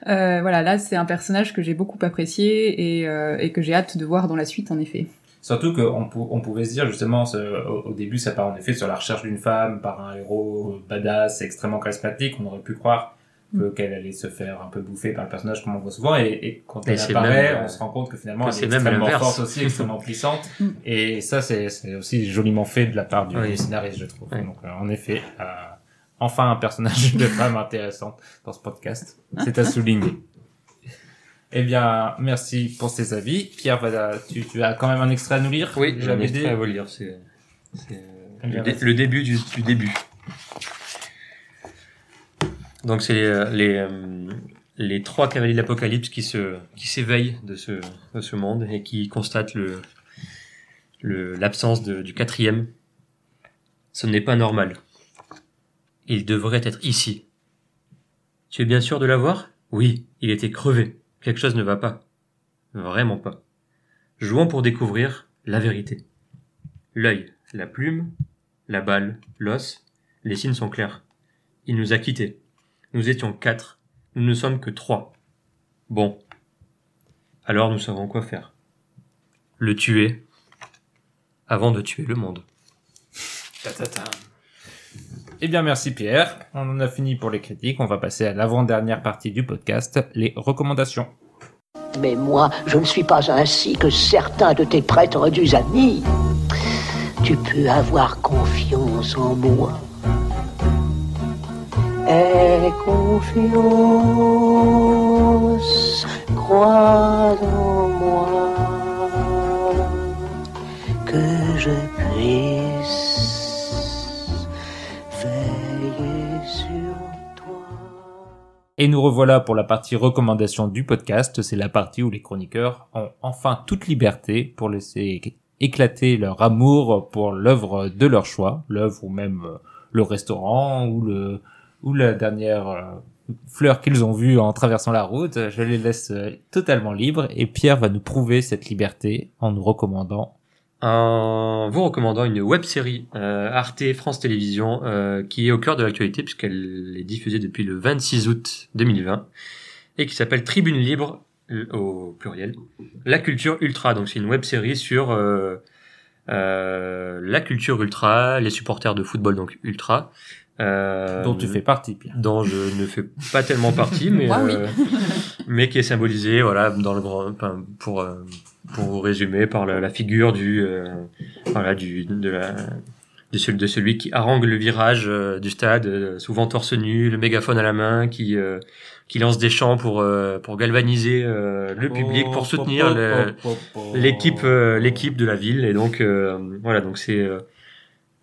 Euh, voilà, là c'est un personnage que j'ai beaucoup apprécié et, euh, et que j'ai hâte de voir dans la suite en effet. Surtout qu'on pou- on pouvait se dire justement, ce- au début, ça part en effet sur la recherche d'une femme par un héros badass, extrêmement charismatique. On aurait pu croire que qu'elle allait se faire un peu bouffer par le personnage comme on voit souvent. Et, et quand Et elle apparaît, même, on se rend compte que finalement que elle est extrêmement forte aussi, extrêmement puissante. Mm. Et ça, c'est c'est aussi joliment fait de la part du, Oui. scénariste, je trouve. Oui. Donc, euh, en effet, euh, enfin un personnage de femme intéressante dans ce podcast. C'est à souligner. Eh bien, merci pour ces avis. Pierre, voilà, tu, tu as quand même un extrait à nous lire? Oui, j'ai un extrait à vous lire, c'est c'est, Eh le, dé- le début du, du début. Donc c'est euh, les, euh, les trois cavaliers de l'Apocalypse qui se qui s'éveillent de ce de ce monde et qui constatent le l'absence du quatrième. Ce n'est pas normal. Il devrait être ici. Tu es bien sûr de l'avoir? Oui, il était crevé. Quelque chose ne va pas. Vraiment pas. Jouons pour découvrir la vérité. L'œil, la plume, la balle, l'os, les signes sont clairs. Il nous a quittés. Nous étions quatre, nous ne sommes que trois. Bon. Alors nous savons quoi faire. Le tuer avant de tuer le monde. Eh bien, merci Pierre. On en a fini pour les critiques. On va passer à l'avant-dernière partie du podcast, les recommandations. Mais moi, je ne suis pas ainsi que certains de tes prêtres du amis. Tu peux avoir confiance en moi. Aie confiance, crois en moi, que je puisse veiller sur toi. Et nous revoilà pour la partie recommandation du podcast. C'est la partie où les chroniqueurs ont enfin toute liberté pour laisser éclater leur amour pour l'œuvre de leur choix, l'œuvre ou même le restaurant ou le ou la dernière euh, fleur qu'ils ont vue en traversant la route. Je les laisse euh, totalement libres et Pierre va nous prouver cette liberté en nous recommandant. En vous recommandant une web série euh, Arte France Télévisions qui est au cœur de l'actualité puisqu'elle est diffusée depuis le 26 août 2020 et qui s'appelle Tribune Libre au pluriel. La culture ultra, donc c'est une web série sur la culture ultra, les supporters de football donc ultra. Euh, dont tu fais partie, Pierre. dont je ne fais pas tellement partie, mais Moi, oui. euh, mais qui est symbolisé, voilà, dans le grand, enfin, pour euh, pour vous résumer, par la, la figure du, euh, voilà, du de la de celui, de celui qui harangue le virage euh, du stade, euh, souvent torse nu, le mégaphone à la main, qui euh, qui lance des chants pour euh, pour galvaniser euh, le public, pour soutenir l'équipe euh, l'équipe de la ville. Et donc euh, voilà donc c'est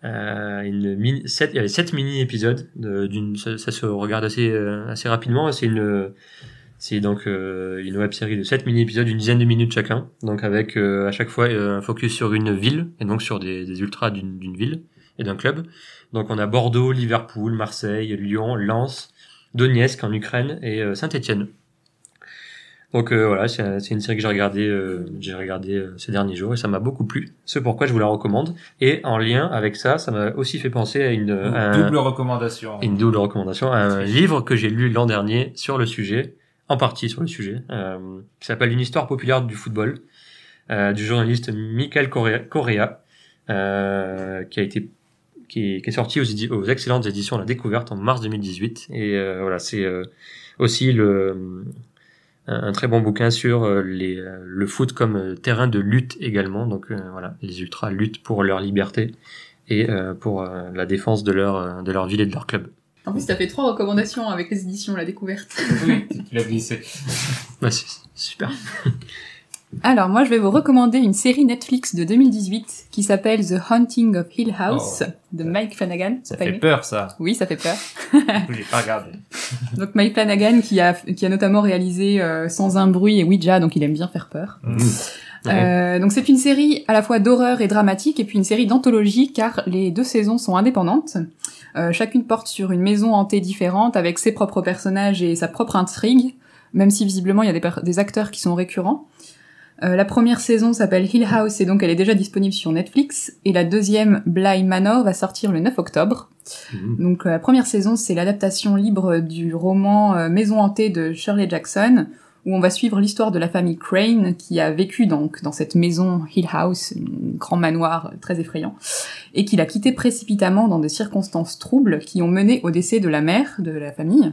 euh, une mini, sept, il y avait sept mini épisodes de- d'une ça, se regarde assez assez rapidement. C'est une c'est donc une web série de sept mini épisodes d'une dizaine de minutes chacun. Donc avec à chaque fois un focus sur une ville et donc sur des, des ultras d'une ville et d'un club. Donc on a Bordeaux Liverpool Marseille Lyon Lens Donetsk en Ukraine et Saint-Étienne donc euh, voilà, c'est c'est une série que j'ai regardée, euh, j'ai regardé euh, ces derniers jours et ça m'a beaucoup plu. C'est pourquoi je vous la recommande. Et en lien avec ça, ça m'a aussi fait penser à une, à un- double recommandation. une double recommandation, à un livre que j'ai lu l'an dernier sur le sujet, en partie sur le sujet, euh, qui s'appelle Une histoire populaire du football, euh, du journaliste Michael Correa, Correa, euh, qui a été qui est, qui est sorti aux, excellentes éditions La Découverte en mars 2018. Et euh, voilà, c'est euh, aussi le un, un très bon bouquin sur euh, les, le foot comme terrain de lutte également. Donc euh, voilà, les ultras luttent pour leur liberté et euh, pour euh, la défense de leur de leur ville et de leur club. En plus, t'as fait trois recommandations avec les éditions La Découverte. Oui, tu l'as glissé. C'est super. Alors moi je vais vous recommander une série Netflix de 2018 qui s'appelle The Haunting of Hill House de Mike Flanagan. Oh. Ça fait aimé peur, ça. Oui, ça fait peur. J'ai pas regardé. Donc Mike Flanagan qui a qui a notamment réalisé euh, Sans un bruit et Ouija, donc il aime bien faire peur. Mm. Euh, donc c'est une série à la fois d'horreur et dramatique et puis une série d'anthologie car les deux saisons sont indépendantes. Euh, chacune porte sur une maison hantée différente avec ses propres personnages et sa propre intrigue, même si visiblement il y a des acteurs qui sont récurrents. Euh, la première saison s'appelle Hill House et donc elle est déjà disponible sur Netflix et la deuxième Bly Manor va sortir le 9 octobre. Mhm. Donc euh, la première saison, c'est l'adaptation libre du roman euh, Maison hantée de Shirley Jackson, où on va suivre l'histoire de la famille Crane qui a vécu donc dans cette maison Hill House, un grand manoir très effrayant, et qui l'a quitté précipitamment dans des circonstances troubles qui ont mené au décès de la mère de la famille.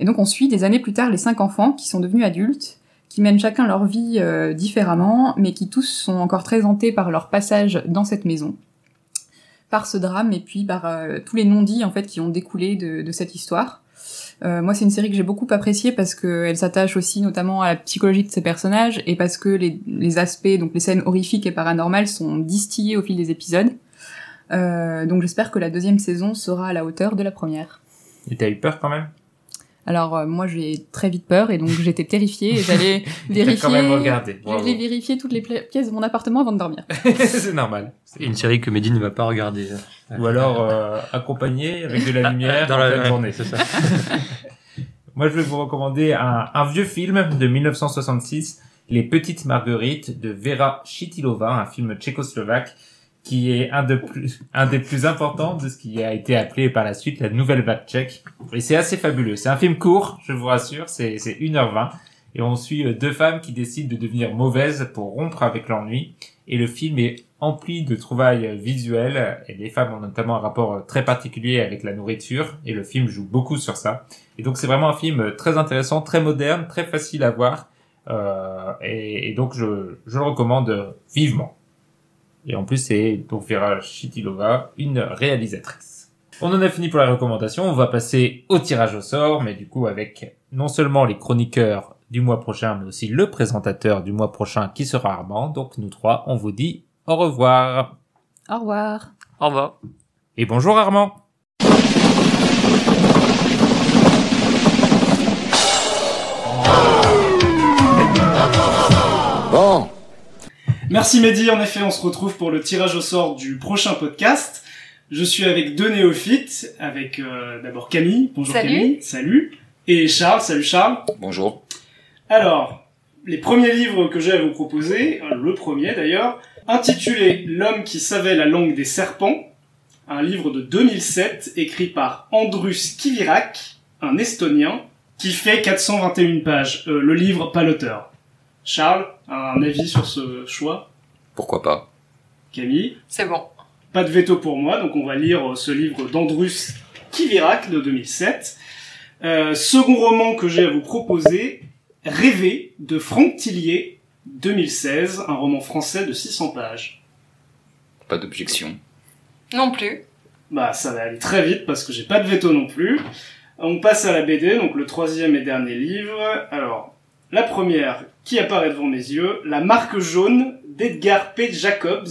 Et donc on suit des années plus tard les cinq enfants qui sont devenus adultes, qui mènent chacun leur vie euh, différemment, mais qui tous sont encore très hantés par leur passage dans cette maison par ce drame et puis par euh, tous les non-dits en fait qui ont découlé de, de cette histoire. Euh, moi, c'est une série que j'ai beaucoup appréciée parce qu'elle s'attache aussi notamment à la psychologie de ses personnages et parce que les, les aspects, donc les scènes horrifiques et paranormales, sont distillés au fil des épisodes. Euh, donc j'espère que la deuxième saison sera à la hauteur de la première. Et t'as eu peur quand même? Alors euh, moi j'ai très vite peur et donc j'étais terrifiée et j'allais vérifier. quand même regardé. Bravo. J'allais vérifier toutes les pièces de mon appartement avant de dormir. c'est normal. Et une série que Mehdi ne va pas regarder. Ou alors euh, accompagné avec de la lumière dans la journée. c'est ça. Moi, je vais vous recommander un, un vieux film de 1966, Les Petites Marguerites de Vera Chitilova, un film tchécoslovaque qui est un, de plus, un des plus importants de ce qui a été appelé par la suite la nouvelle vague tchèque. Et c'est assez fabuleux. C'est un film court, je vous rassure, c'est c'est 1h20. Et on suit euh, deux femmes qui décident de devenir mauvaises pour rompre avec l'ennui. Et le film est empli de trouvailles visuelles. Et les femmes ont notamment un rapport très particulier avec la nourriture. Et le film joue beaucoup sur ça. Et donc c'est vraiment un film très intéressant, très moderne, très facile à voir. Euh, et, et donc je, je le recommande vivement. Et en plus c'est donc Vera Chitilova, une réalisatrice. On en a fini pour la recommandation, on va passer au tirage au sort, mais du coup avec non seulement les chroniqueurs du mois prochain, mais aussi le présentateur du mois prochain qui sera Armand. Donc nous trois, on vous dit au revoir. Au revoir. Au revoir. Et bonjour Armand. Bon, Merci Mehdi, en effet on se retrouve pour le tirage au sort du prochain podcast. Je suis avec deux néophytes, avec euh, d'abord Camille. Bonjour Salut. Camille. Salut. Et Charles. Salut Charles. Bonjour. Alors, les premiers livres que j'ai à vous proposer, euh, le premier d'ailleurs, intitulé L'homme qui savait la langue des serpents, un livre de 2007 écrit par Andrus Kivirak, un Estonien, qui fait 421 pages. Euh, le livre, pas l'auteur. Charles, un avis sur ce choix Pourquoi pas Camille C'est bon. Pas de veto pour moi, donc on va lire euh, ce livre d'Andrus Kivirak de 2007. Euh, second roman que j'ai à vous proposer, Rêver de Franck Tillier, 2016, un roman français de 600 pages. Pas d'objection. Non plus. Bah ça va aller très vite parce que j'ai pas de veto non plus. On passe à la BD, donc le troisième et dernier livre. Alors, la première qui apparaît devant mes yeux, La marque jaune d'Edgar P. Jacobs,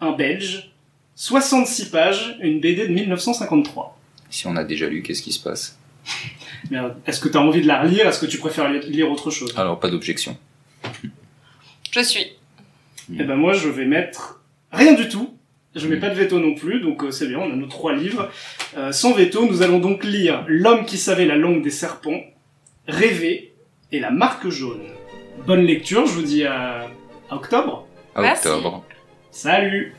un Belge, 66 pages, une BD de 1953. Si on a déjà lu, qu'est-ce qui se passe? Merde, Est-ce que t'as envie de la relire? Est-ce que tu préfères li- lire autre chose? Alors, pas d'objection. Je suis. Eh ben moi je vais mettre rien du tout. Je mets pas de veto non plus, donc euh, c'est bien, on a nos trois livres. Euh, sans veto, nous allons donc lire L'homme qui savait la langue des serpents, Rêver et La marque jaune. Bonne lecture, je vous dis à, à octobre. À Merci. octobre. Salut